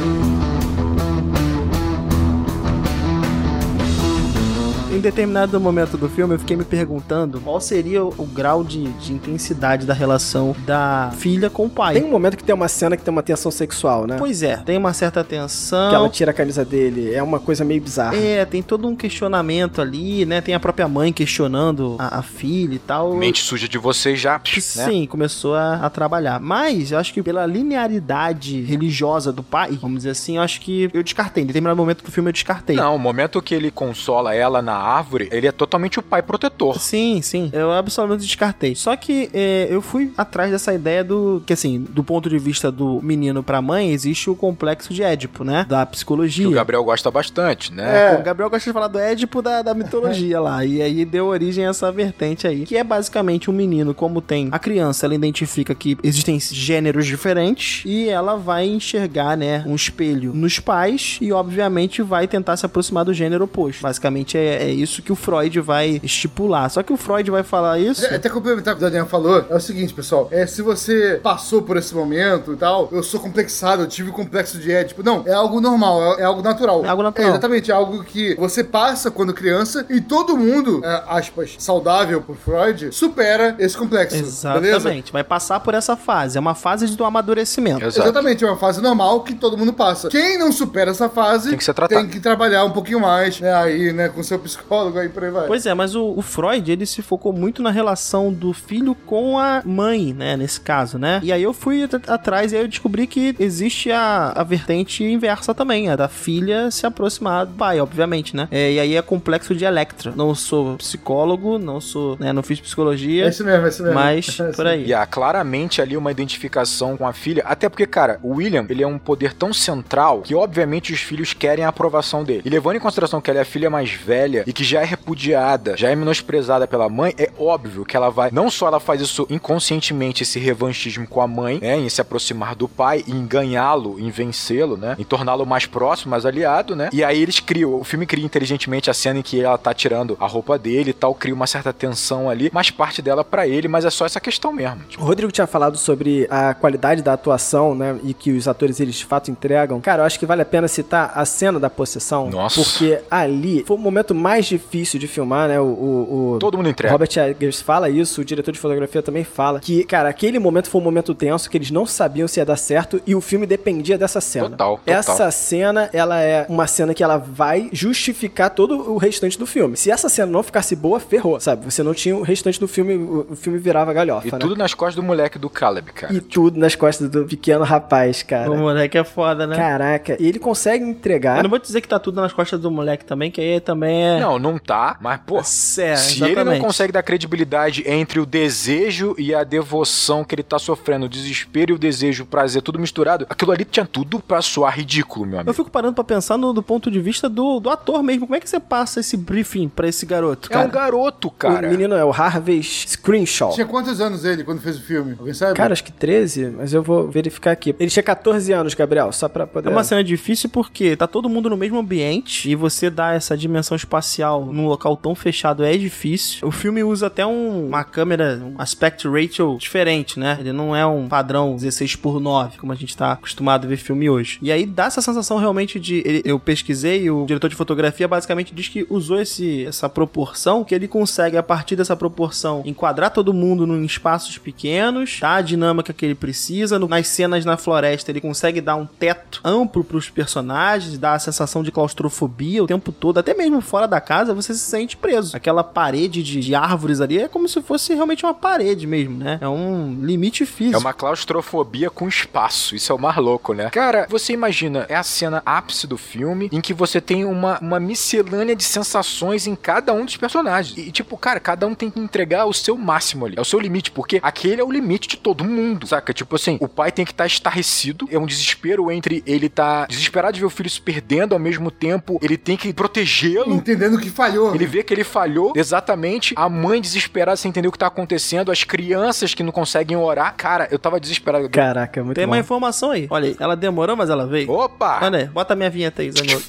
Em determinado momento do filme, eu fiquei me perguntando qual seria o grau de, de intensidade da relação da filha com o pai. Tem um momento que tem uma cena que tem uma tensão sexual, né? Pois é, tem uma certa tensão. Que ela tira a camisa dele. É uma coisa meio bizarra. É, tem todo um questionamento ali, né? Tem a própria mãe questionando a, a filha e tal. Mente suja de vocês já, né? Sim, começou a, a trabalhar. Mas eu acho que pela linearidade religiosa do pai, vamos dizer assim, eu acho que eu descartei. Em determinado momento do filme eu descartei. Não, o momento que ele consola ela na árvore, ele é totalmente o pai protetor. Sim, sim. Eu absolutamente descartei. Só que é, eu fui atrás dessa ideia do. Que assim, do ponto de vista do menino pra mãe, existe o complexo de Édipo, né? Da psicologia. Que o Gabriel gosta bastante, né? É. O Gabriel gosta de falar do Édipo da, da mitologia lá. E aí deu origem a essa vertente aí. Que é basicamente um menino, como tem a criança, ela identifica que existem gêneros diferentes e ela vai enxergar, né, um espelho nos pais e, obviamente, vai tentar se aproximar do gênero oposto. Basicamente é, é isso que o Freud vai estipular. Só que o Freud vai falar isso. É, Até complementar o que o Daniel falou, é o seguinte, pessoal. É, se você passou por esse momento e tal, eu sou complexado, eu tive complexo de Édipo. Não, é algo normal, é, é algo natural. É algo natural. exatamente, é algo que você passa quando criança e todo mundo, é, aspas, saudável por Freud, supera esse complexo. Exatamente. Beleza? Vai passar por essa fase. É uma fase do amadurecimento. Exato. Exatamente, é uma fase normal que todo mundo passa. Quem não supera essa fase Tem que tem que trabalhar um pouquinho mais, né? Aí, né, com seu psicólogo aí por aí vai. Pois é, mas o, o Freud, ele se focou muito na relação do filho com a mãe, né, nesse caso, né? E aí eu fui at- atrás e aí eu descobri que existe a, a vertente inversa também, a da filha se aproximar do pai, obviamente, né? É, e aí é complexo de Electra. Não sou psicólogo, não sou, né, não fiz psicologia, É isso mesmo, é isso mesmo. mas É por aí. E há claramente ali uma identificação com a filha, até porque, cara, o William, ele é um poder tão central que, obviamente, os filhos querem a aprovação dele. E levando em consideração que ela é a filha mais velha e que já é repudiada, já é menosprezada pela mãe, é óbvio que ela vai, não só ela faz isso inconscientemente, esse revanchismo com a mãe, né, em se aproximar do pai, em ganhá-lo, em vencê-lo, né, em torná-lo mais próximo, mais aliado, né, e aí eles criam, o filme cria inteligentemente a cena em que ela tá tirando a roupa dele e tal, cria uma certa tensão ali, mas parte dela pra ele, mas é só essa questão mesmo. Tipo, O Rodrigo tinha falado sobre a qualidade da atuação, né? E que os atores eles de fato entregam. Cara, eu acho que vale a pena citar a cena da possessão. Nossa. Porque ali foi o momento mais difícil de filmar, né? O, o, o Todo mundo entrega. Robert Eggers fala isso, o diretor de fotografia também fala. Que, cara, aquele momento foi um momento tenso, que eles não sabiam se ia dar certo e o filme dependia dessa cena. Total, total. Essa cena, ela é uma cena que ela vai justificar todo o restante do filme. Se essa cena não ficasse boa, ferrou, sabe? Você não tinha o restante do filme, o, o filme virava galhofa, E né? tudo nas costas do moleque do Caleb, cara. E tudo nas costas do pequeno rapaz, cara. O moleque é foda, né? Caraca, e ele consegue entregar. Eu não vou dizer que tá tudo nas costas do moleque também, que aí também é. Não, não tá, mas, pô, É, se ele não exatamente. consegue dar credibilidade entre o desejo e a devoção que ele tá sofrendo, o desespero e o desejo, o prazer, tudo misturado, aquilo ali tinha tudo pra soar ridículo, meu Eu amigo. fico parando pra pensar no, do ponto de vista do, do ator mesmo. Como é que você passa esse briefing pra esse garoto, É um cara? garoto, cara. O menino é o Harvey Screenshaw. Tinha quantos anos ele quando fez o filme? Alguém sabe? Cara, acho que 13, mas eu vou verificar aqui. Ele tinha 14 anos, Gabriel, só pra poder. É uma cena difícil porque tá todo mundo no mesmo ambiente e você dá essa dimensão espacial num local tão fechado é difícil. O filme usa até um- uma câmera, um aspect ratio diferente, né? Ele não é um padrão 16 por 9, como a gente tá acostumado a ver filme hoje. E aí dá essa sensação realmente de. ele- eu pesquisei, o diretor de fotografia basicamente diz que usou esse, essa proporção, que ele consegue, a partir dessa proporção, enquadrar todo mundo em espaços pequenos, tá? A dinâmica que ele precisa. Nas cenas na floresta, ele consegue dar um teto amplo pros personagens, dar a sensação de claustrofobia o tempo todo. Até mesmo fora da casa, você se sente preso. Aquela parede de, de árvores ali é como se fosse realmente uma parede mesmo, né? É um limite físico. É uma claustrofobia com espaço. Isso é o mais louco, né? Cara, você imagina, é a cena ápice do filme em que você tem uma, uma miscelânea de sensações em cada um dos personagens. E, tipo, cara, cada um tem que entregar o seu máximo ali. É o seu limite, porque aquele é o limite de todo mundo, saca? Tipo assim, o pai tem que estar estarrecido. É um desespero entre ele tá desesperado de ver o filho se perdendo, ao mesmo tempo ele tem que protegê-lo. Entendendo que falhou. Ele vê que ele falhou, exatamente. A mãe desesperada sem entender o que tá acontecendo. As crianças que não conseguem orar. Cara, eu tava desesperado. Caraca, muito Tem bom. uma informação aí. Olha aí, ela demorou, mas ela veio. Opa! Olha aí, bota a minha vinheta aí, Zanioto.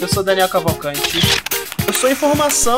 Eu sou Daniel Cavalcante. Eu sou informação.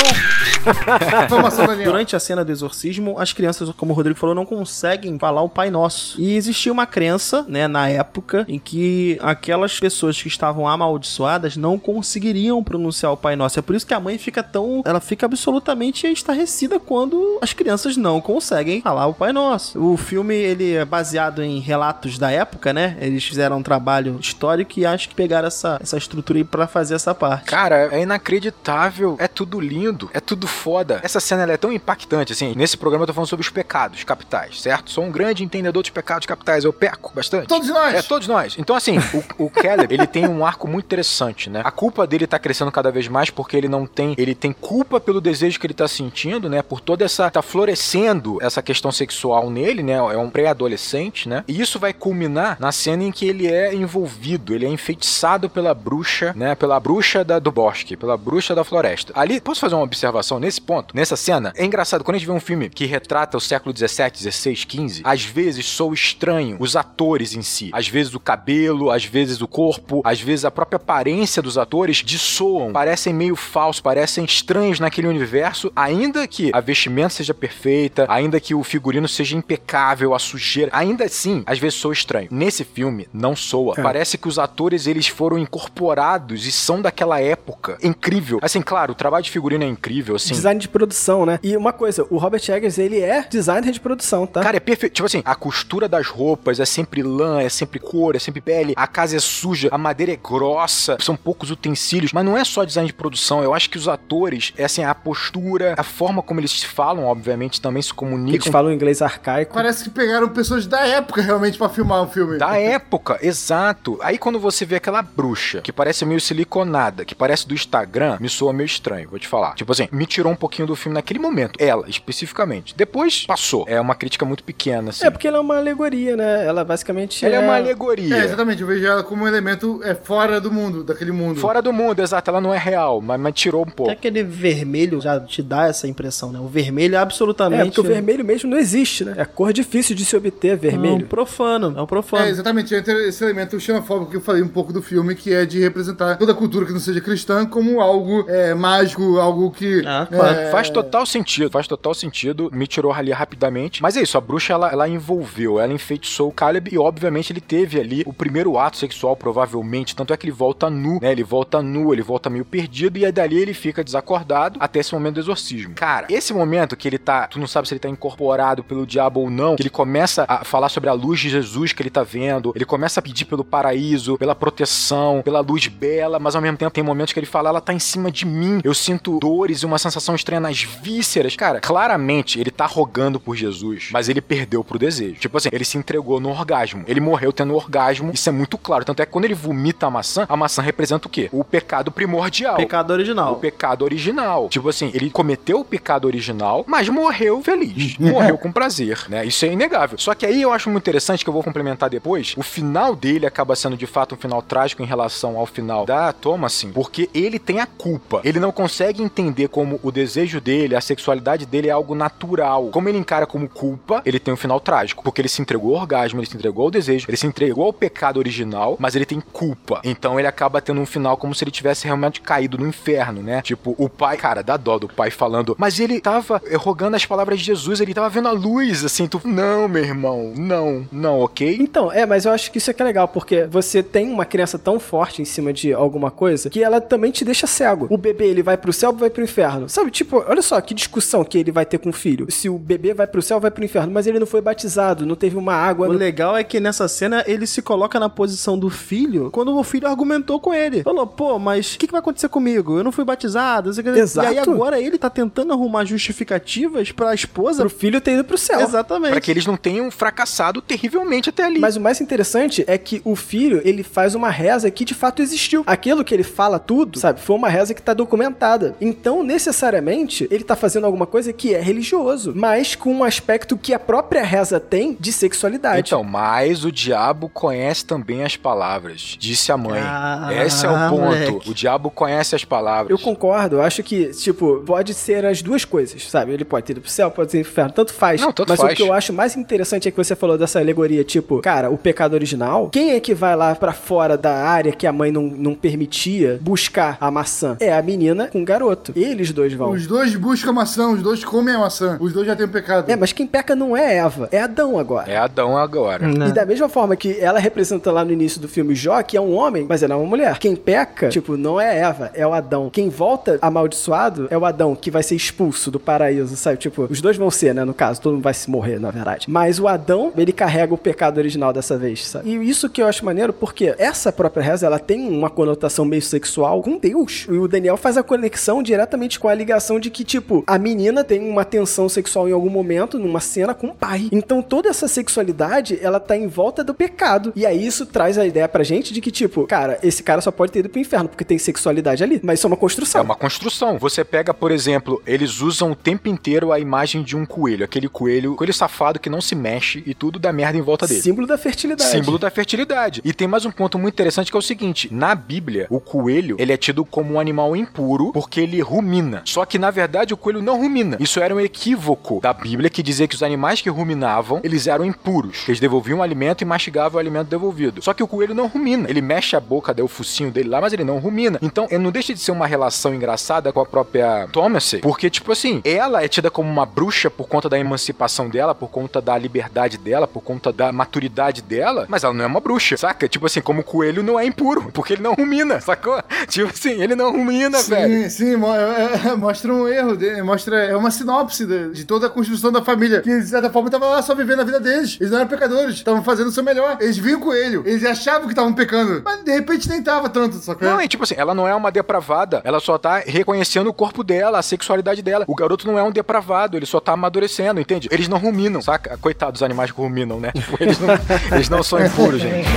Durante a cena do exorcismo, as crianças, como o Rodrigo falou, não conseguem falar o Pai Nosso. E existia uma crença, né, na época, em que aquelas pessoas que estavam amaldiçoadas não conseguiriam pronunciar o Pai Nosso. É por isso que a mãe fica tão. Ela fica absolutamente estarrecida quando as crianças não conseguem falar o Pai Nosso. O filme, ele é baseado em relatos da época, né? Eles fizeram um trabalho histórico e acho que pegaram essa, essa estrutura aí pra fazer essa parte. Cara, é inacreditável. É tudo lindo. É tudo foda. Essa cena é tão impactante, assim. Nesse programa eu tô falando sobre os pecados capitais, certo? Sou um grande entendedor dos pecados capitais. Eu peco bastante. Todos nós. É, todos nós. Então, assim, o, o Caleb, ele tem um arco muito interessante, né? A culpa dele tá crescendo cada vez mais porque ele não tem. Ele tem culpa pelo desejo que ele tá sentindo, né? Por toda essa. tá florescendo essa questão sexual nele, né? É um pré-adolescente, né? E isso vai culminar na cena em que ele é envolvido, ele é enfeitiçado pela bruxa, né? Pela bruxa da, do bosque, pela bruxa da floresta. Ali, posso fazer uma observação nesse ponto? Nessa cena? É engraçado, quando a gente vê um filme que retrata o século 17, 16, 15, às vezes sou estranho os atores em si. Às vezes o cabelo, às vezes o corpo, às vezes a própria aparência dos atores dissoam, parecem meio falsos, parecem estranhos naquele universo, ainda que a vestimenta seja perfeita, ainda que o figurino seja impecável, a sujeira, ainda assim, às vezes sou estranho. Nesse filme, não soa. É. Parece que os atores, eles foram incorporados e são daquela época. Incrível. Assim, claro, o trabalho de figurino é incrível, assim. Design de produção, né? E uma coisa, o Robert Eggers, ele é designer de produção, tá? Cara, é perfeito. Tipo assim, a costura das roupas é sempre lã, é sempre couro, é sempre pele. A casa é suja, a madeira é grossa, são poucos utensílios. Mas não é só design de produção. Eu acho que os atores, é assim, a postura, a forma como eles falam, obviamente, também se Eles comunicam. falam inglês arcaico. Parece que pegaram pessoas da época realmente pra filmar o filme. Da época, exato. Aí quando você vê aquela bruxa, que parece meio siliconada, que parece do Instagram, me soa meio estranho, vou te falar. Tipo assim, me tirou um pouquinho do filme naquele momento. Ela, especificamente. Depois, passou. É uma crítica muito pequena, assim. É porque ela é uma alegoria, né? Ela basicamente Ela é uma alegoria. É, exatamente. Eu vejo ela como um elemento é, fora do mundo, daquele mundo. Fora do mundo, exato. Ela não é real, mas, mas tirou um Até pouco. aquele vermelho já te dá essa impressão, né? O vermelho é absolutamente. É, porque o vermelho mesmo não existe, né? É cor difícil de se obter É um vermelho. profano, é um profano. É, exatamente. Entra esse elemento xenofóbico que eu falei um pouco do filme, que é de representar toda a cultura que não seja cristã como algo é, mágico, algo que. Ah. É, Faz total sentido, faz total sentido. Me tirou ali rapidamente. Mas é isso, a bruxa ela, ela envolveu, ela enfeitiçou o Caleb e obviamente ele teve ali o primeiro ato sexual, provavelmente. Tanto é que ele volta nu, né? Ele volta nu, ele volta meio perdido e aí dali ele fica desacordado até esse momento do exorcismo. Cara, esse momento que ele tá, tu não sabe se ele tá incorporado pelo diabo ou não, que ele começa a falar sobre a luz de Jesus que ele tá vendo, ele começa a pedir pelo paraíso, pela proteção, pela luz bela, mas ao mesmo tempo tem momentos que ele fala, ela tá em cima de mim, eu sinto dores e uma sensação estranha nas vísceras. Cara, claramente ele tá rogando por Jesus, mas ele perdeu pro desejo. Tipo assim, ele se entregou no orgasmo. Ele morreu tendo orgasmo, isso é muito claro. Tanto é que quando ele vomita a maçã, a maçã representa o quê? O pecado primordial. Pecado original. O pecado original. Tipo assim, ele cometeu o pecado original, mas morreu feliz. morreu com prazer, né? Isso é inegável. Só que aí eu acho muito interessante, que eu vou complementar depois, o final dele acaba sendo de fato um final trágico em relação ao final da Thomasin, porque ele tem a culpa. Ele não consegue entender como o desejo dele, a sexualidade dele é algo natural. Como ele encara como culpa, ele tem um final trágico, porque ele se entregou ao orgasmo, ele se entregou ao desejo, ele se entregou ao pecado original, mas ele tem culpa. Então ele acaba tendo um final como se ele tivesse realmente caído no inferno, né? Tipo, o pai, cara, dá dó do pai falando, mas ele tava rogando as palavras de Jesus, ele tava vendo a luz, assim, tu, não, meu irmão, não, não, ok? Então, é, mas eu acho que isso é que é legal, porque você tem uma criança tão forte em cima de alguma coisa que ela também te deixa cego. O bebê, ele vai pro céu ou vai pro inferno? Sabe, tipo, olha só que discussão que ele vai ter com o filho. Se o bebê vai pro céu ou vai pro inferno, mas ele não foi batizado, não teve uma água. O no- legal é que nessa cena ele se coloca na posição do filho quando o filho argumentou com ele. Falou, pô, mas o que, que vai acontecer comigo? Eu não fui batizado. não sei o que. Exato. E aí agora ele tá tentando arrumar justificativas pra esposa. Pro filho ter ido pro céu. Exatamente. Pra que eles não tenham fracassado terrivelmente até ali. Mas o mais interessante é que o filho, ele faz uma reza que de fato existiu. Aquilo que ele fala tudo, sabe, foi uma reza que tá documentada. Então, necessariamente, ele tá fazendo alguma coisa que é religioso, mas com um aspecto que a própria reza tem de sexualidade. Então, mas o diabo conhece também as palavras, disse a mãe. Ah, Esse é o ponto. moleque. O diabo conhece as palavras. Eu concordo, eu acho que, tipo, pode ser as duas coisas, sabe? Ele pode ter ido pro céu, pode ter ido pro inferno, tanto faz. Não, tanto Mas faz. o que eu acho mais interessante é que você falou dessa alegoria, tipo, cara, o pecado original, quem é que vai lá pra fora da área que a mãe não, não permitia buscar a maçã? É a menina com o garoto. Eles dois dois vão. Os dois buscam a maçã, os dois comem a maçã. Os dois já têm o pecado. É, mas quem peca não é Eva, é Adão agora. É Adão agora. Né? E da mesma forma que ela representa lá no início do filme Jó, que é um homem, mas ela é uma mulher. Quem peca, tipo, não é Eva, é o Adão. Quem volta amaldiçoado é o Adão, que vai ser expulso do paraíso, sabe? Tipo, os dois vão ser, né? No caso, todo mundo vai se morrer, na verdade. Mas o Adão, ele carrega o pecado original dessa vez, sabe? E isso que eu acho maneiro, porque essa própria reza, ela tem uma conotação meio sexual com Deus. E o Daniel faz a conexão diretamente com a ligação de que, tipo, a menina tem uma tensão sexual em algum momento, numa cena com o pai. Então toda essa sexualidade, ela tá em volta do pecado. E aí isso traz a ideia pra gente de que, tipo, cara, esse cara só pode ter ido pro inferno, porque tem sexualidade ali. Mas isso é uma construção. É uma construção. Você pega, por exemplo, eles usam o tempo inteiro a imagem de um coelho. Aquele coelho, coelho safado que não se mexe e tudo dá merda em volta dele. Símbolo da fertilidade. Símbolo da fertilidade. E tem mais um ponto muito interessante que é o seguinte: na Bíblia, o coelho ele é tido como um animal impuro porque ele rumina. Só que na verdade o coelho não rumina. Isso era um equívoco da Bíblia que dizia que os animais que ruminavam eles eram impuros, eles devolviam o alimento e mastigavam o alimento devolvido. Só que o coelho não rumina. Ele mexe a boca, o focinho dele lá, mas ele não rumina. Então, não deixa de ser uma relação engraçada com a própria Thomas, porque tipo assim, ela é tida como uma bruxa por conta da emancipação dela, por conta da liberdade dela, por conta da maturidade dela, mas ela não é uma bruxa, saca? Tipo assim, como o coelho não é impuro, porque ele não rumina, sacou? Tipo assim, ele não rumina, velho. Sim, sim, mo- é- é- mostra um erro, de- mostra é uma sinopse de, de toda a construção da família, que de certa forma tava lá só vivendo a vida deles. Eles não eram pecadores, estavam fazendo o seu melhor. Eles viam o coelho, eles achavam que estavam pecando, mas de repente nem tava tanto, só que Não, e tipo assim, ela não é uma depravada, ela só tá reconhecendo o corpo dela, a sexualidade dela. O garoto não é um depravado, ele só tá amadurecendo, entende? Eles não ruminam, saca? Coitados dos animais que ruminam, né? Tipo, eles não, eles não são impuros, gente.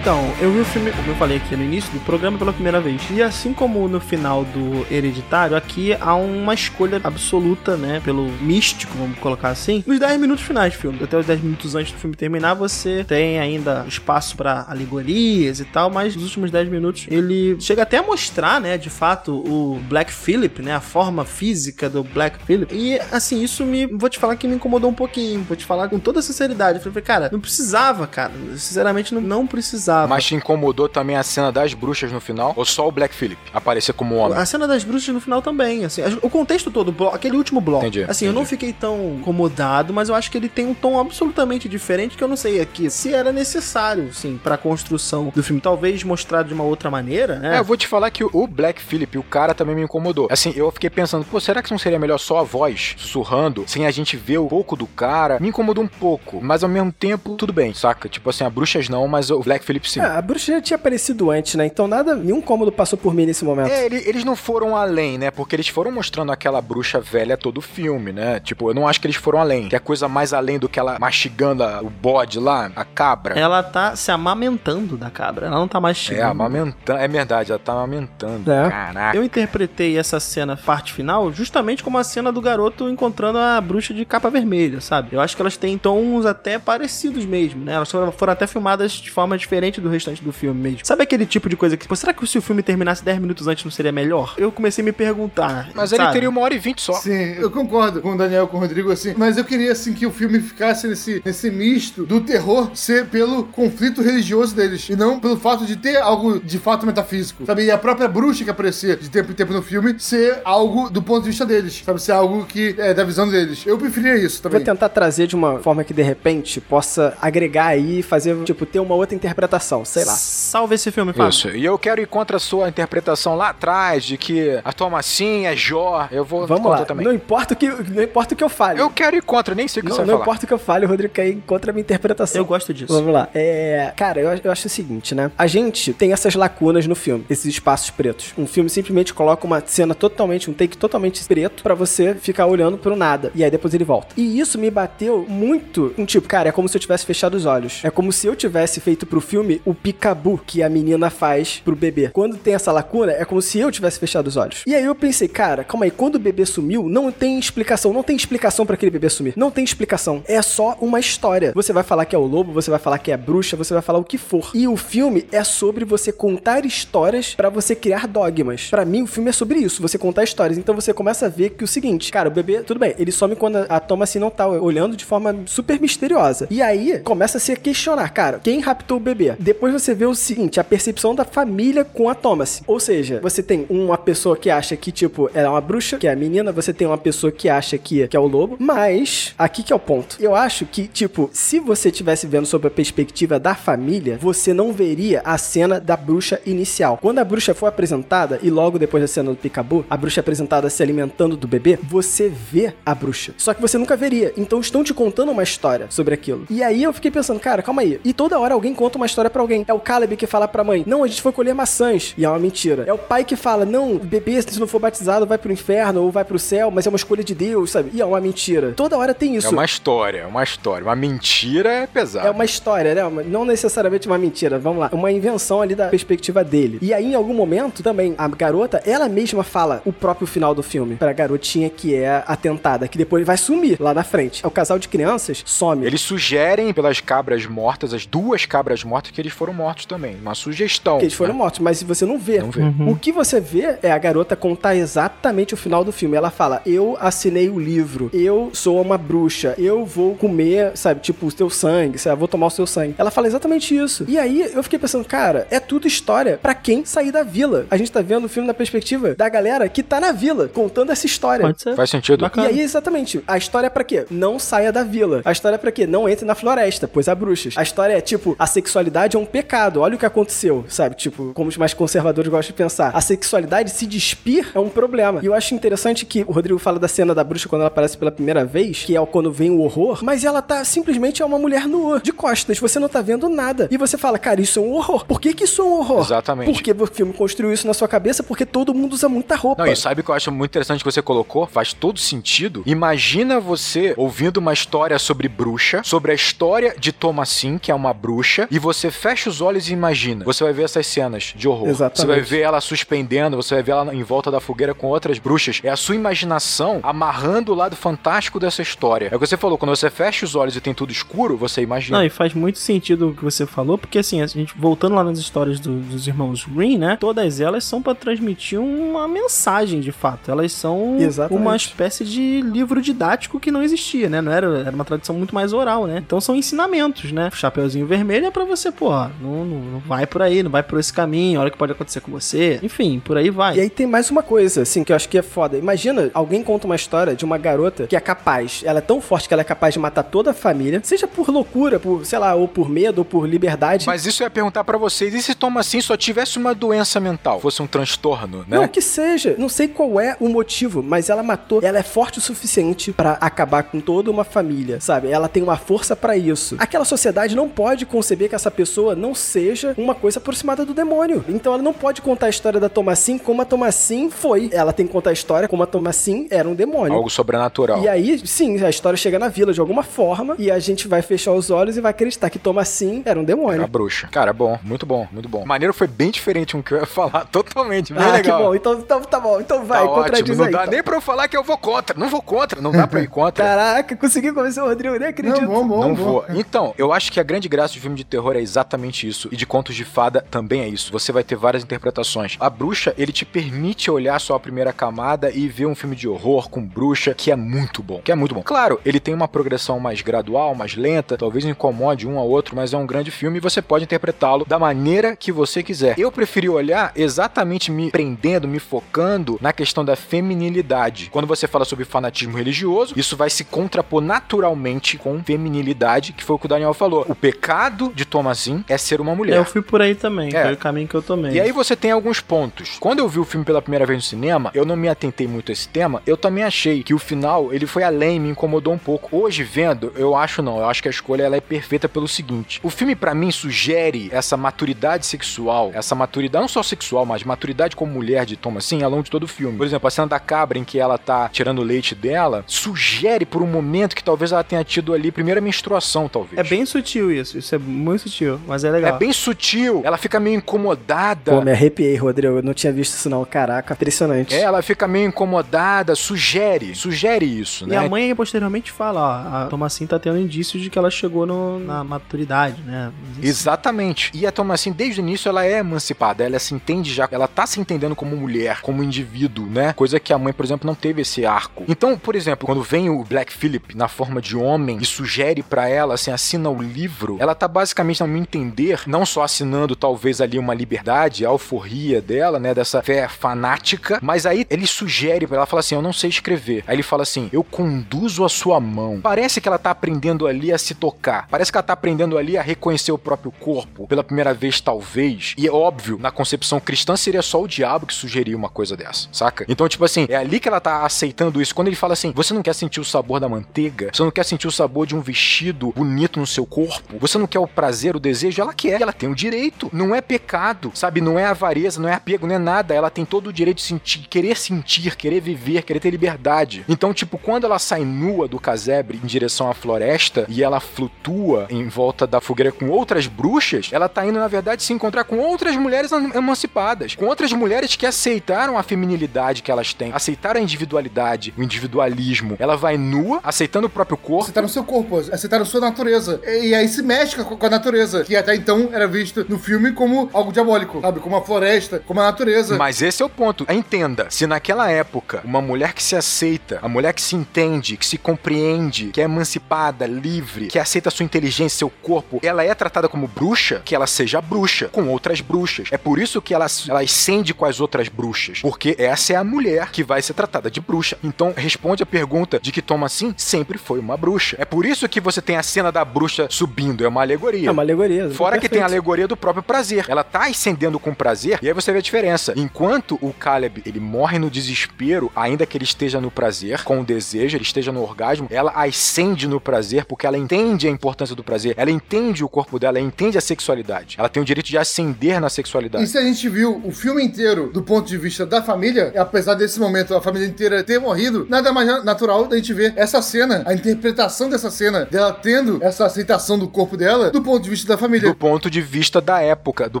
Então, eu vi o filme, como eu falei aqui no início do programa, pela primeira vez. E assim como no final do Hereditário, aqui há uma escolha absoluta, né? Pelo místico, vamos colocar assim. Nos 10 minutos finais do filme. Até os 10 minutos antes do filme terminar, você tem ainda espaço pra alegorias e tal, mas nos últimos 10 minutos ele chega até a mostrar, né? De fato, o Black Phillip, né? A forma física do Black Phillip. E assim, isso me. Vou te falar que me incomodou um pouquinho. Vou te falar com toda sinceridade. Eu falei, cara, não precisava, cara. Sinceramente, não, não precisava. Mas te incomodou também a cena das bruxas no final? Ou só o Black Phillip aparecer como homem? A cena das bruxas no final também, assim, o contexto todo, o aquele último bloco. Entendi, assim, eu não fiquei tão incomodado, mas eu acho que ele tem um tom absolutamente diferente que eu não sei aqui se era necessário, sim, pra construção do filme. Talvez mostrado de uma outra maneira, né? É, eu vou te falar que o Black Phillip, o cara também me incomodou. Assim, eu fiquei pensando, pô, será que não seria melhor só a voz sussurrando, sem a gente ver um pouco do cara? Me incomodou um pouco, mas ao mesmo tempo, tudo bem, saca? Tipo assim, a bruxas não, mas o Black Phillip sim. Ah, a bruxa já tinha aparecido antes, né? Então nada, nenhum cômodo passou por mim nesse momento. É, ele- eles não foram além, né? Porque eles foram mostrando aquela bruxa velha todo o filme, né? Tipo, eu não acho que eles foram além. Que é coisa mais além do que ela mastigando a- o bode lá, a cabra. Ela tá se amamentando da cabra, ela não tá mais É, amamentando. É verdade, ela tá amamentando. É. Caraca. Eu interpretei essa cena, parte final, justamente como a cena do garoto encontrando a bruxa de capa vermelha, sabe? Eu acho que elas têm tons até parecidos mesmo, né? Elas foram, foram até filmadas de forma diferente do restante do filme mesmo. Sabe aquele tipo de coisa que, pô, será que se o filme terminasse 10 minutos antes não seria melhor? Eu comecei a me perguntar. Mas ele sabe? teria uma hora e vinte só. Sim, eu concordo com o Daniel, com o Rodrigo, assim, mas eu queria, assim, que o filme ficasse nesse, nesse misto do terror ser pelo conflito religioso deles, e não pelo fato de ter algo de fato metafísico, sabe? E a própria bruxa que aparecia de tempo em tempo no filme ser algo do ponto de vista deles, sabe? Ser algo que é da visão deles. Eu preferia isso Vou também. tentar trazer de uma forma que de repente possa agregar aí e fazer, tipo, ter uma outra interpretação, sei lá. Salve esse filme, Fábio. Isso. E eu quero ir contra a sua interpretação lá atrás de que a tua massinha é Jó. Eu vou Vamos contra lá. também. Não importa o que, não importa o que eu fale. Eu quero ir contra, nem sei o que não, você não falar. importa o que eu fale, o Rodrigo quer ir contra a minha interpretação. Eu gosto disso. Vamos lá. É, cara, eu, eu acho o seguinte, né? A gente tem essas lacunas no filme, esses espaços pretos. Um filme simplesmente coloca uma cena totalmente, um take totalmente preto pra você ficar olhando pro nada. E aí depois ele volta. E isso me bateu muito um tipo, cara, é como se eu tivesse fechado os olhos. É como se eu tivesse feito pro filme filme o picabu que a menina faz pro bebê. Quando tem essa lacuna, é como se eu tivesse fechado os olhos. E aí eu pensei, cara, calma aí, quando o bebê sumiu, não tem explicação, não tem explicação para aquele bebê sumir. Não tem explicação. É só uma história. Você vai falar que é o lobo, você vai falar que é a bruxa, você vai falar o que for. E o filme é sobre você contar histórias para você criar dogmas. Para mim, o filme é sobre isso, você contar histórias. Então você começa a ver que o seguinte, cara, o bebê, tudo bem, ele some quando a Thomas não tá olhando de forma super misteriosa. E aí começa a se questionar, cara, quem raptou o bebê? Depois você vê o seguinte, a percepção da família com a Thomas. Ou seja, você tem uma pessoa que acha que, tipo, ela é uma bruxa, que é a menina, você tem uma pessoa que acha que, que é o lobo, mas aqui que é o ponto. Eu acho que, tipo, se você tivesse vendo sobre a perspectiva da família, você não veria a cena da bruxa inicial. Quando a bruxa for apresentada, e logo depois da cena do Picabu, a bruxa é apresentada se alimentando do bebê, você vê a bruxa. Só que você nunca veria. Então estão te contando uma história sobre aquilo. E aí eu fiquei pensando, cara, calma aí. E toda hora alguém conta uma história para alguém. É o Caleb que fala pra mãe: Não, a gente foi colher maçãs. E é uma mentira. É o pai que fala: Não, o bebê, se não for batizado, vai pro inferno ou vai pro céu, mas é uma escolha de Deus, sabe? E é uma mentira. Toda hora tem isso. É uma história, é uma história. Uma mentira é pesada. É uma história, né? Não necessariamente uma mentira. Vamos lá. Uma invenção ali da perspectiva dele. E aí, em algum momento, também, a garota, ela mesma fala o próprio final do filme pra garotinha que é atentada, que depois vai sumir lá na frente. É o casal de crianças some. Eles sugerem pelas cabras mortas, as duas cabras mortas, que eles foram mortos também. Uma sugestão. Que eles foram né? mortos, mas você não vê. Não vê. O que você vê é a garota contar exatamente o final do filme. Ela fala: Eu assinei o livro, eu sou uma bruxa, eu vou comer, sabe, tipo, o teu sangue, sabe, vou tomar o seu sangue. Ela fala exatamente isso. E aí eu fiquei pensando, cara, é tudo história pra quem sair da vila. A gente tá vendo o filme na perspectiva da galera que tá na vila, contando essa história. Pode ser. Faz sentido. E Bacana. aí, exatamente, a história é pra quê? Não saia da vila. A história é pra quê? Não entre na floresta, pois há bruxas. A história é, tipo, a sexualidade é um pecado. Olha o que aconteceu, sabe? Tipo, como os mais conservadores gostam de pensar. A sexualidade se despir é um problema. E eu acho interessante que o Rodrigo fala da cena da bruxa quando ela aparece pela primeira vez, que é quando vem o horror, mas ela tá simplesmente é uma mulher nua, de costas. Você não tá vendo nada. E você fala, cara, isso é um horror. Por que que isso é um horror? Exatamente. Porque o filme construiu isso na sua cabeça porque todo mundo usa muita roupa. Não, e sabe o que eu acho muito interessante que você colocou? Faz todo sentido. Imagina você ouvindo uma história sobre bruxa, sobre a história de Thomasin, que é uma bruxa, e você fecha os olhos e imagina. Você vai ver essas cenas de horror. Exatamente. Você vai ver ela suspendendo, você vai ver ela em volta da fogueira com outras bruxas. É a sua imaginação amarrando o lado fantástico dessa história. É o que você falou, quando você fecha os olhos e tem tudo escuro, você imagina. Não, e faz muito sentido o que você falou, porque assim, a gente voltando lá nas histórias do- dos irmãos Green, né? Todas elas são pra transmitir uma mensagem, de fato. Elas são Exatamente. uma espécie de livro didático que não existia, né? Não era, era uma tradição muito mais oral, né? Então são ensinamentos, né? Chapeuzinho vermelho é pra você, pô, não, não, não vai por aí, não vai por esse caminho, olha o que pode acontecer com você. Enfim, por aí vai. E aí tem mais uma coisa, assim, que eu acho que é foda. Imagina, alguém conta uma história de uma garota que é capaz, ela é tão forte que ela é capaz de matar toda a família, seja por loucura, por, sei lá, ou por medo, ou por liberdade. Mas isso eu ia perguntar pra vocês, e se Thomasin só tivesse uma doença mental, fosse um transtorno, né? Não, que seja. Não sei qual é o motivo, mas ela matou. Ela é forte o suficiente pra acabar com toda uma família, sabe? Ela tem uma força pra isso. Aquela sociedade não pode conceber que essa pessoa não seja uma coisa aproximada do demônio. Então ela não pode contar a história da Thomasin como a Thomasin foi. Ela tem que contar a história como a Thomasin era um demônio. Algo sobrenatural. E aí, sim, a história chega na vila de alguma forma e a gente vai fechar os olhos e vai acreditar que Thomasin era um demônio. Era a bruxa. Cara, bom, muito bom, muito bom. Maneiro foi bem diferente um que eu ia falar, totalmente, bem ah, legal. que bom. Então, então tá bom. Então vai, Tá ótimo, contradiz não aí. dá então. nem pra eu falar que eu vou contra, não vou contra, não dá pra ir contra. Caraca, consegui convencer o Rodrigo, nem acredito. Não, bom, bom, não bom. vou. Então, eu acho que a grande graça de filme de terror é exatamente isso. E de contos de fada também é isso. Você vai ter várias interpretações. A bruxa, ele te permite olhar só a primeira camada e ver um filme de horror com bruxa, que é muito bom. Que é muito bom. Claro, ele tem uma progressão mais gradual, mais lenta, talvez incomode um ao outro, mas é um grande filme e você pode interpretá-lo da maneira que você quiser. Eu preferi olhar exatamente me prendendo, me focando na questão da feminilidade. Quando você fala sobre fanatismo religioso, isso vai se contrapor naturalmente com feminilidade, que foi o que o Daniel falou. O pecado de Thomasin é ser uma mulher. Eu fui por aí também, É. foi o caminho que eu tomei. E aí você tem alguns pontos. Quando eu vi o filme pela primeira vez no cinema, eu não me atentei muito a esse tema. Eu também achei que o final, ele foi além, me incomodou um pouco. Hoje vendo, eu acho não. Eu acho que a escolha ela é perfeita pelo seguinte. O filme pra mim sugere essa maturidade sexual, essa maturidade não só sexual, mas maturidade como mulher de Thomasin ao longo de todo o filme. Por exemplo, a cena da cabra em que ela tá tirando o leite dela, sugere por um momento que talvez ela tenha tido ali a primeira menstruação, talvez. É bem sutil isso, isso é muito sutil. Mas é legal. É bem sutil, ela fica meio incomodada. Pô, me arrepiei, Rodrigo. Eu não tinha visto isso não. Caraca, impressionante. É, ela fica meio incomodada, sugere, sugere isso, E né? a mãe posteriormente fala, ó, a Thomasin tá tendo indícios de que ela chegou no- na maturidade, né? Exatamente. E a Thomasin, desde o início, ela é emancipada, ela se entende já, ela tá se entendendo como mulher, como indivíduo, né? Coisa que a mãe, por exemplo, não teve esse arco. Então, por exemplo, quando vem o Black Phillip na forma de homem e sugere pra ela, assim, assina o livro, ela tá basicamente, no meu entender, não só assinando talvez ali uma liberdade, a alforria dela, né, dessa fé fanática, mas aí ele sugere pra ela, fala assim, eu não sei escrever. Aí ele fala assim, eu conduzo a sua mão. Parece que ela tá aprendendo ali a se tocar. Parece que ela tá aprendendo ali a reconhecer o próprio corpo pela primeira vez, talvez. E é óbvio, na concepção cristã seria só o diabo que sugeriria uma coisa dessa, saca? Então, tipo assim, é ali que ela tá aceitando isso. Quando ele fala assim, você não quer sentir o sabor da manteiga? Você não quer sentir o sabor de um vestido bonito no seu corpo? Você não quer o prazer, o desejo? Ela quer. Ela tem o direito. Não é pecado, sabe? Não é avareza, não é apego, não é nada. Ela tem todo o direito de sentir, querer sentir, querer viver, querer ter liberdade. Então, tipo, quando ela sai nua do casebre em direção à floresta e ela flutua em volta da fogueira com outras bruxas, ela tá indo, na verdade, se encontrar com outras mulheres em- emancipadas, com outras mulheres que aceitaram a feminilidade que elas têm, aceitaram a individualidade, o individualismo. Ela vai nua, aceitando o próprio corpo. Aceitar no seu corpo, aceitar a sua natureza. E, aí se mexe com a, com a natureza, que até então era visto no filme como algo diabólico, sabe? Como a floresta, como a natureza. Mas esse é o ponto. Entenda, se naquela época uma mulher que se aceita, a mulher que se entende, que se compreende, que é emancipada, livre, que aceita sua inteligência, seu corpo, ela é tratada como bruxa, que ela seja bruxa com outras bruxas. É por isso que ela, ela ascende com as outras bruxas, porque essa é a mulher que vai ser tratada de bruxa. Então responde a pergunta de que Toma assim sempre foi uma bruxa. É por isso que você tem a cena da bruxa subindo, é uma alegoria. É uma alegoria. Fora que tem a alegoria do próprio prazer. Ela tá ascendendo com prazer, e aí você vê a diferença. Enquanto o Caleb, ele morre no desespero, ainda que ele esteja no prazer, com o desejo, ele esteja no orgasmo, ela ascende no prazer porque ela entende a importância do prazer, ela entende o corpo dela, ela entende a sexualidade. Ela tem o direito de ascender na E sexualidade. se a gente viu o filme inteiro do ponto de vista da família, apesar desse momento a família inteira ter morrido, nada mais na- natural da gente ver essa cena, a interpretação dessa cena, dela tendo essa aceitação do corpo dela, do ponto de vista da família. Do ponto de vista da época, do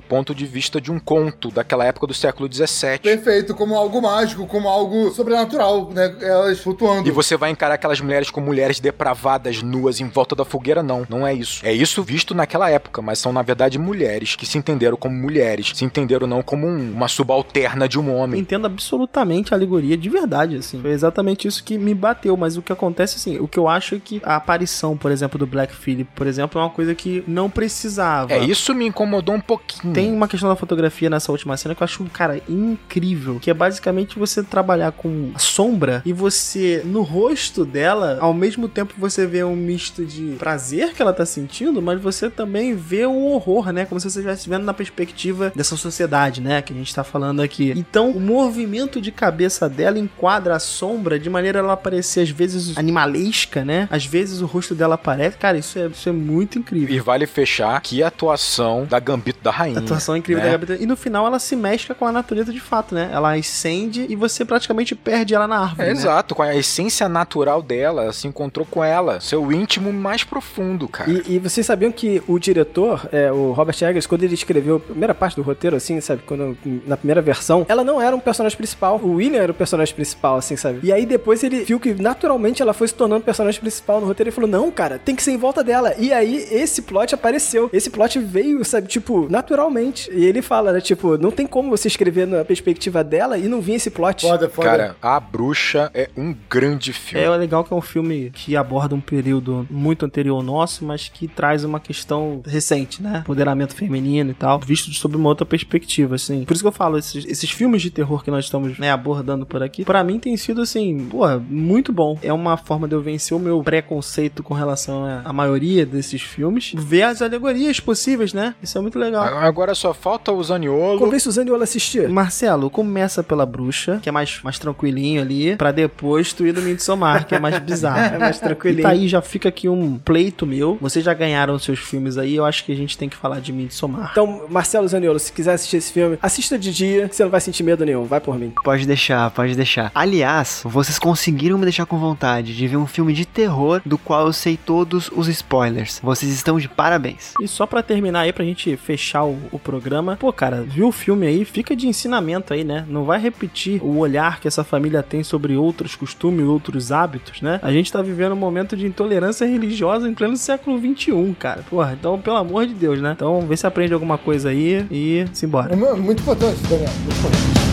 ponto de vista de um conto, daquela época do século XVII. Perfeito, como algo mágico, como algo sobrenatural, né? Elas flutuando. E você vai encarar aquelas mulheres como mulheres depravadas, nuas, em volta da fogueira? Não, não é isso. É isso visto naquela época, mas são, na verdade, mulheres que se entenderam como mulheres, se entenderam não como um- uma subalterna de um homem. entendo absolutamente a alegoria de verdade, assim. Foi exatamente isso que me bateu, mas o que acontece, assim, o que eu acho é que a aparição, por exemplo, do Black Phillip, por exemplo, é uma coisa que não precisava. É, isso me incomodou um pouquinho. Tem uma questão da fotografia nessa última cena que eu acho, cara, incrível. Que é basicamente você trabalhar com a sombra e você, no rosto dela, ao mesmo tempo você vê um misto de prazer que ela tá sentindo, mas você também vê um horror, né? Como se você estivesse vendo na perspectiva dessa sociedade, né? Que a gente tá falando aqui. Então, o movimento de cabeça dela enquadra a sombra de maneira ela parecer, às vezes, animalesca, né? Às vezes o rosto dela aparece. Cara, isso é, isso é muito incrível. E vale fechar que a atuação da Gambito da Rainha. A atuação incrível né? da Gabriela. E no final ela se mescla com a natureza de fato, né? Ela ascende e você praticamente perde ela na árvore. É, né? Exato, com a essência natural dela, se encontrou com ela, seu íntimo mais profundo, cara. E, e vocês sabiam que o diretor, é, o Robert Eggers, quando ele escreveu a primeira parte do roteiro, assim, sabe? Quando, na primeira versão, ela não era um personagem principal. O William era o personagem principal, assim, sabe? E aí depois ele viu que naturalmente ela foi se tornando personagem principal no roteiro e falou: não, cara, tem que ser em volta dela. E aí esse plot apareceu. Esse plot veio, sabe, tipo, naturalmente. E ele fala, né? Tipo, não tem como você escrever na perspectiva dela e não vir esse plot. Foda, foda. Cara, A Bruxa é um grande filme. É legal que é um filme que aborda um período muito anterior ao nosso, mas que traz uma questão recente, né? Empoderamento feminino e tal, visto sob uma outra perspectiva, assim. Por isso que eu falo, esses, esses filmes de terror que nós estamos né, abordando por aqui, pra mim tem sido, assim, pô, muito bom. É uma forma de eu vencer o meu preconceito com relação à à maioria desses filmes, ver as alegorias possíveis, né? Isso é muito legal. Agora só falta o Zaniolo. Convence o Zaniolo a assistir. Marcelo, começa pela bruxa, que é mais, mais tranquilinho ali, pra depois tu ir do Midsommar, que é mais bizarro. É mais E tranquilinho. tá aí, já fica aqui um pleito meu. Vocês já ganharam seus filmes aí, eu acho que a gente tem que falar de Midsommar. Então, Marcelo Zaniolo, se quiser assistir esse filme, assista de dia, que você não vai sentir medo nenhum. Vai por mim. Pode deixar, pode deixar. Aliás, vocês conseguiram me deixar com vontade de ver um filme de terror do qual eu sei todos os spoilers. Vocês estão de parabéns. Só pra terminar aí, pra gente fechar o, o programa. Pô, cara, viu o filme aí? Fica de ensinamento aí, né? Não vai repetir o olhar que essa família tem sobre outros costumes, outros hábitos, né? A gente tá vivendo um momento de intolerância religiosa em pleno século XXI, cara. Porra, então, pelo amor de Deus, né? Então, vê se aprende alguma coisa aí e simbora. É mu- muito importante, Daniel. Muito importante.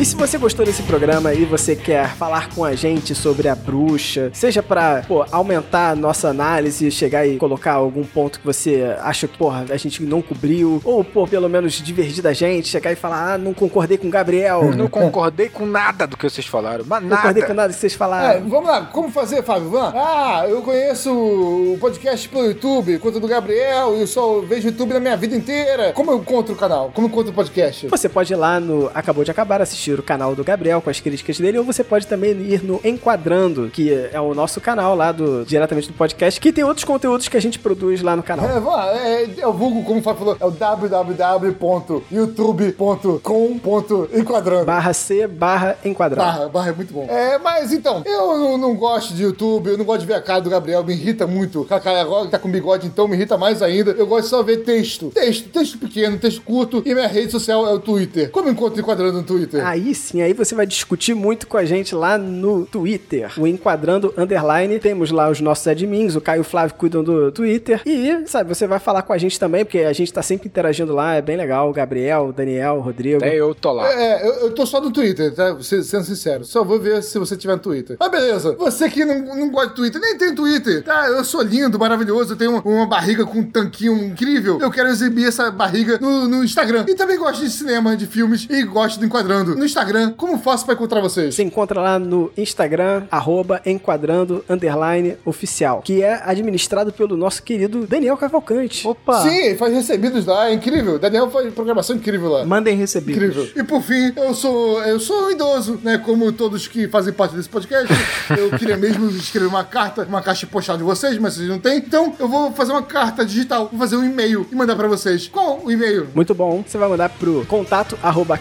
E se você gostou desse programa e você quer falar com a gente sobre a bruxa, seja pra pô, aumentar a nossa análise, chegar e colocar algum ponto que você acha que, porra, a gente não cobriu, ou, pô, pelo menos divertir da gente, chegar e falar, ah, não concordei com o Gabriel, Eu não concordei com nada do que vocês falaram. Mas não concordei com nada. nada que vocês É, falaram. vamos lá, como fazer, Fábio? Vamos lá. Ah, eu conheço o podcast pelo YouTube, conta do Gabriel, e eu só vejo YouTube na minha vida inteira. Como eu encontro o canal? Como eu encontro o podcast? Você pode ir lá no Acabou de Acabar, assistir o canal do Gabriel com as críticas dele, ou você pode também ir no Enquadrando, que é o nosso canal lá do diretamente do podcast, que tem outros conteúdos que a gente produz lá no canal. É, lá, é, é o vulgo, como o Fábio falou, é o www.youtube.com.enquadrando. Barra C, barra Enquadrando. Barra, barra é muito bom. É, mas então, eu não, não gosto de YouTube, eu não gosto de ver a cara do Gabriel, me irrita muito. A cara agora que tá com bigode, então me irrita mais ainda. Eu gosto de só ver texto. Texto, texto pequeno, texto curto, e minha rede social é o Twitter. Como encontro enquadrando no Twitter? Aí sim, aí você vai discutir muito com a gente lá no Twitter, o Enquadrando Underline. Temos lá os nossos admins, o Caio e o Flávio cuidam do Twitter. E, sabe, você vai falar com a gente também, porque a gente tá sempre interagindo lá, é bem legal. O Gabriel, o Daniel, o Rodrigo. Até eu tô lá. É, eu, eu tô só no Twitter, tá? Se- Sendo sincero. Só vou ver se você tiver no Twitter. Mas beleza. Você que não, não gosta de Twitter, nem tem Twitter, tá? Eu sou lindo, maravilhoso, eu tenho uma, uma barriga com um tanquinho incrível. Eu quero exibir essa barriga no, no Instagram. E também gosto de cinema, de filmes e gosto do Enquadrando. No Instagram, como faço pra encontrar vocês? Você encontra lá no Instagram, arroba enquadrando underline oficial, que é administrado pelo nosso querido Daniel Cavalcante. Opa! Sim, faz recebidos lá, é incrível. Daniel faz programação incrível lá. Mandem recebidos. Incrível. E por fim, eu sou eu sou um idoso, né? Como todos que fazem parte desse podcast. eu queria mesmo escrever uma carta, uma caixa postal de vocês, mas vocês não têm. Então eu vou fazer uma carta digital, vou fazer um e-mail e mandar pra vocês. Qual o e-mail? Muito bom. Você vai mandar pro contato arroba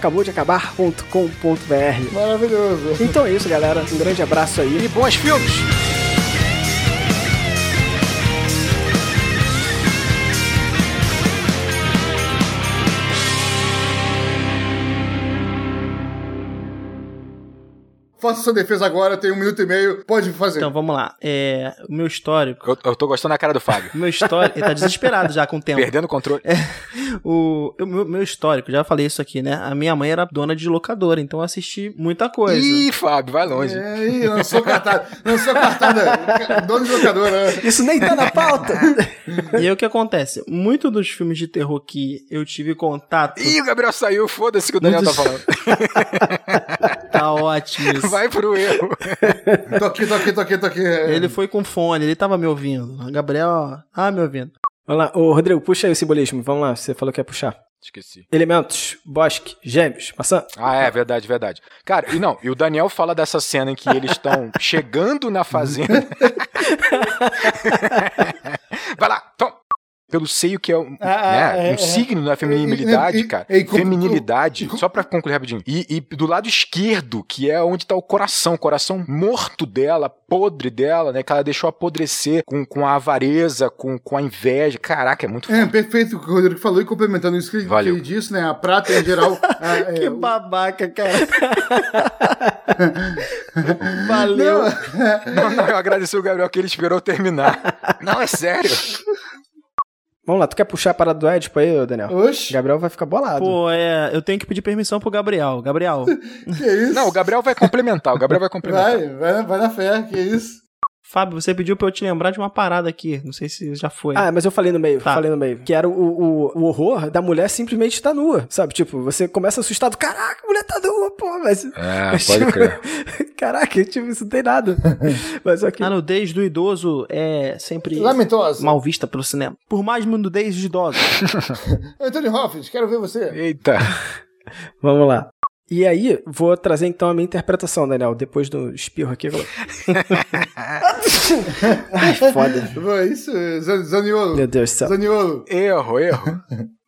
acaboudeacabar.com.br. Maravilhoso. Então é isso, galera. Um grande abraço aí. E bons filmes! Faça sua defesa agora, tem um minuto e meio, pode fazer. Então vamos lá. É, o meu histórico. Eu, eu tô gostando da cara do Fábio. O meu histórico. ele tá desesperado já com o tempo. Perdendo o controle. O o meu, meu histórico, já falei isso aqui, né? A minha mãe era dona de locadora, então eu assisti muita coisa. Ih, Fábio, vai longe. É, ih, lançou cartada. Lançou cartada. Dono de locadora. né? Isso nem tá na pauta. E aí o que acontece? Muito dos filmes de terror que eu tive contato. Ih, o Gabriel saiu, foda-se que o Daniel tá falando. Tá ótimo isso. Vai pro erro. Tô aqui, tô aqui, tô aqui, tô aqui. Ele foi com fone, ele tava me ouvindo. Gabriel, ó, ah, me ouvindo. Vamos lá. Ô, Rodrigo, puxa aí o simbolismo. Vamos lá. Você falou que ia puxar. Esqueci. Elementos, bosque, gêmeos, maçã. Ah, é, verdade, verdade. Cara, e não, e o Daniel fala dessa cena em que eles estão chegando na fazenda. Vai lá, tom. Pelo seio que é um, Ah, né, é, um é. signo da feminilidade, E- e- cara. e com- Feminilidade. Só pra concluir rapidinho. E, e do lado esquerdo, que é onde tá o coração, o coração morto dela, podre dela, né? Que ela deixou apodrecer com, com a avareza, com, com a inveja. Caraca, é muito É, foda. perfeito o que o Rodrigo falou e complementando isso que ele, que Valeu. ele disse, né? A prata em geral. a- é, Que babaca, cara. Valeu. Não, não, eu agradeci o Gabriel que ele esperou terminar. Não, é sério. Vamos lá. Tu quer puxar a parada do Édipo aí, Daniel? Oxe, Gabriel vai ficar bolado. Pô, é, eu tenho que pedir permissão pro Gabriel. Gabriel, que isso? Não, o Gabriel vai complementar. O Gabriel vai complementar. Vai, vai, na- vai na fé, que isso? Fábio, você pediu pra eu te lembrar de uma parada aqui. Não sei se já foi. Ah, mas eu falei no meio, Tá. falei no meio. Que era o, o, o horror da mulher simplesmente estar nua, sabe? Tipo, você começa assustado, caraca, a mulher tá nua, pô, mas... É, mas, pode tipo, crer. Caraca, tipo, isso não tem nada. mas ok. A nudez do idoso é sempre Lamentosa. mal vista pelo cinema. Por mais nudez de idosos. Antônio Hoffman, quero ver você. Eita. Vamos lá. E aí, vou trazer então a minha interpretação, Daniel, depois do espirro aqui. Ai, foda. Vai, Isso, Zan- Zaniolo. Meu Deus do céu. Zaniolo. Erro, erro.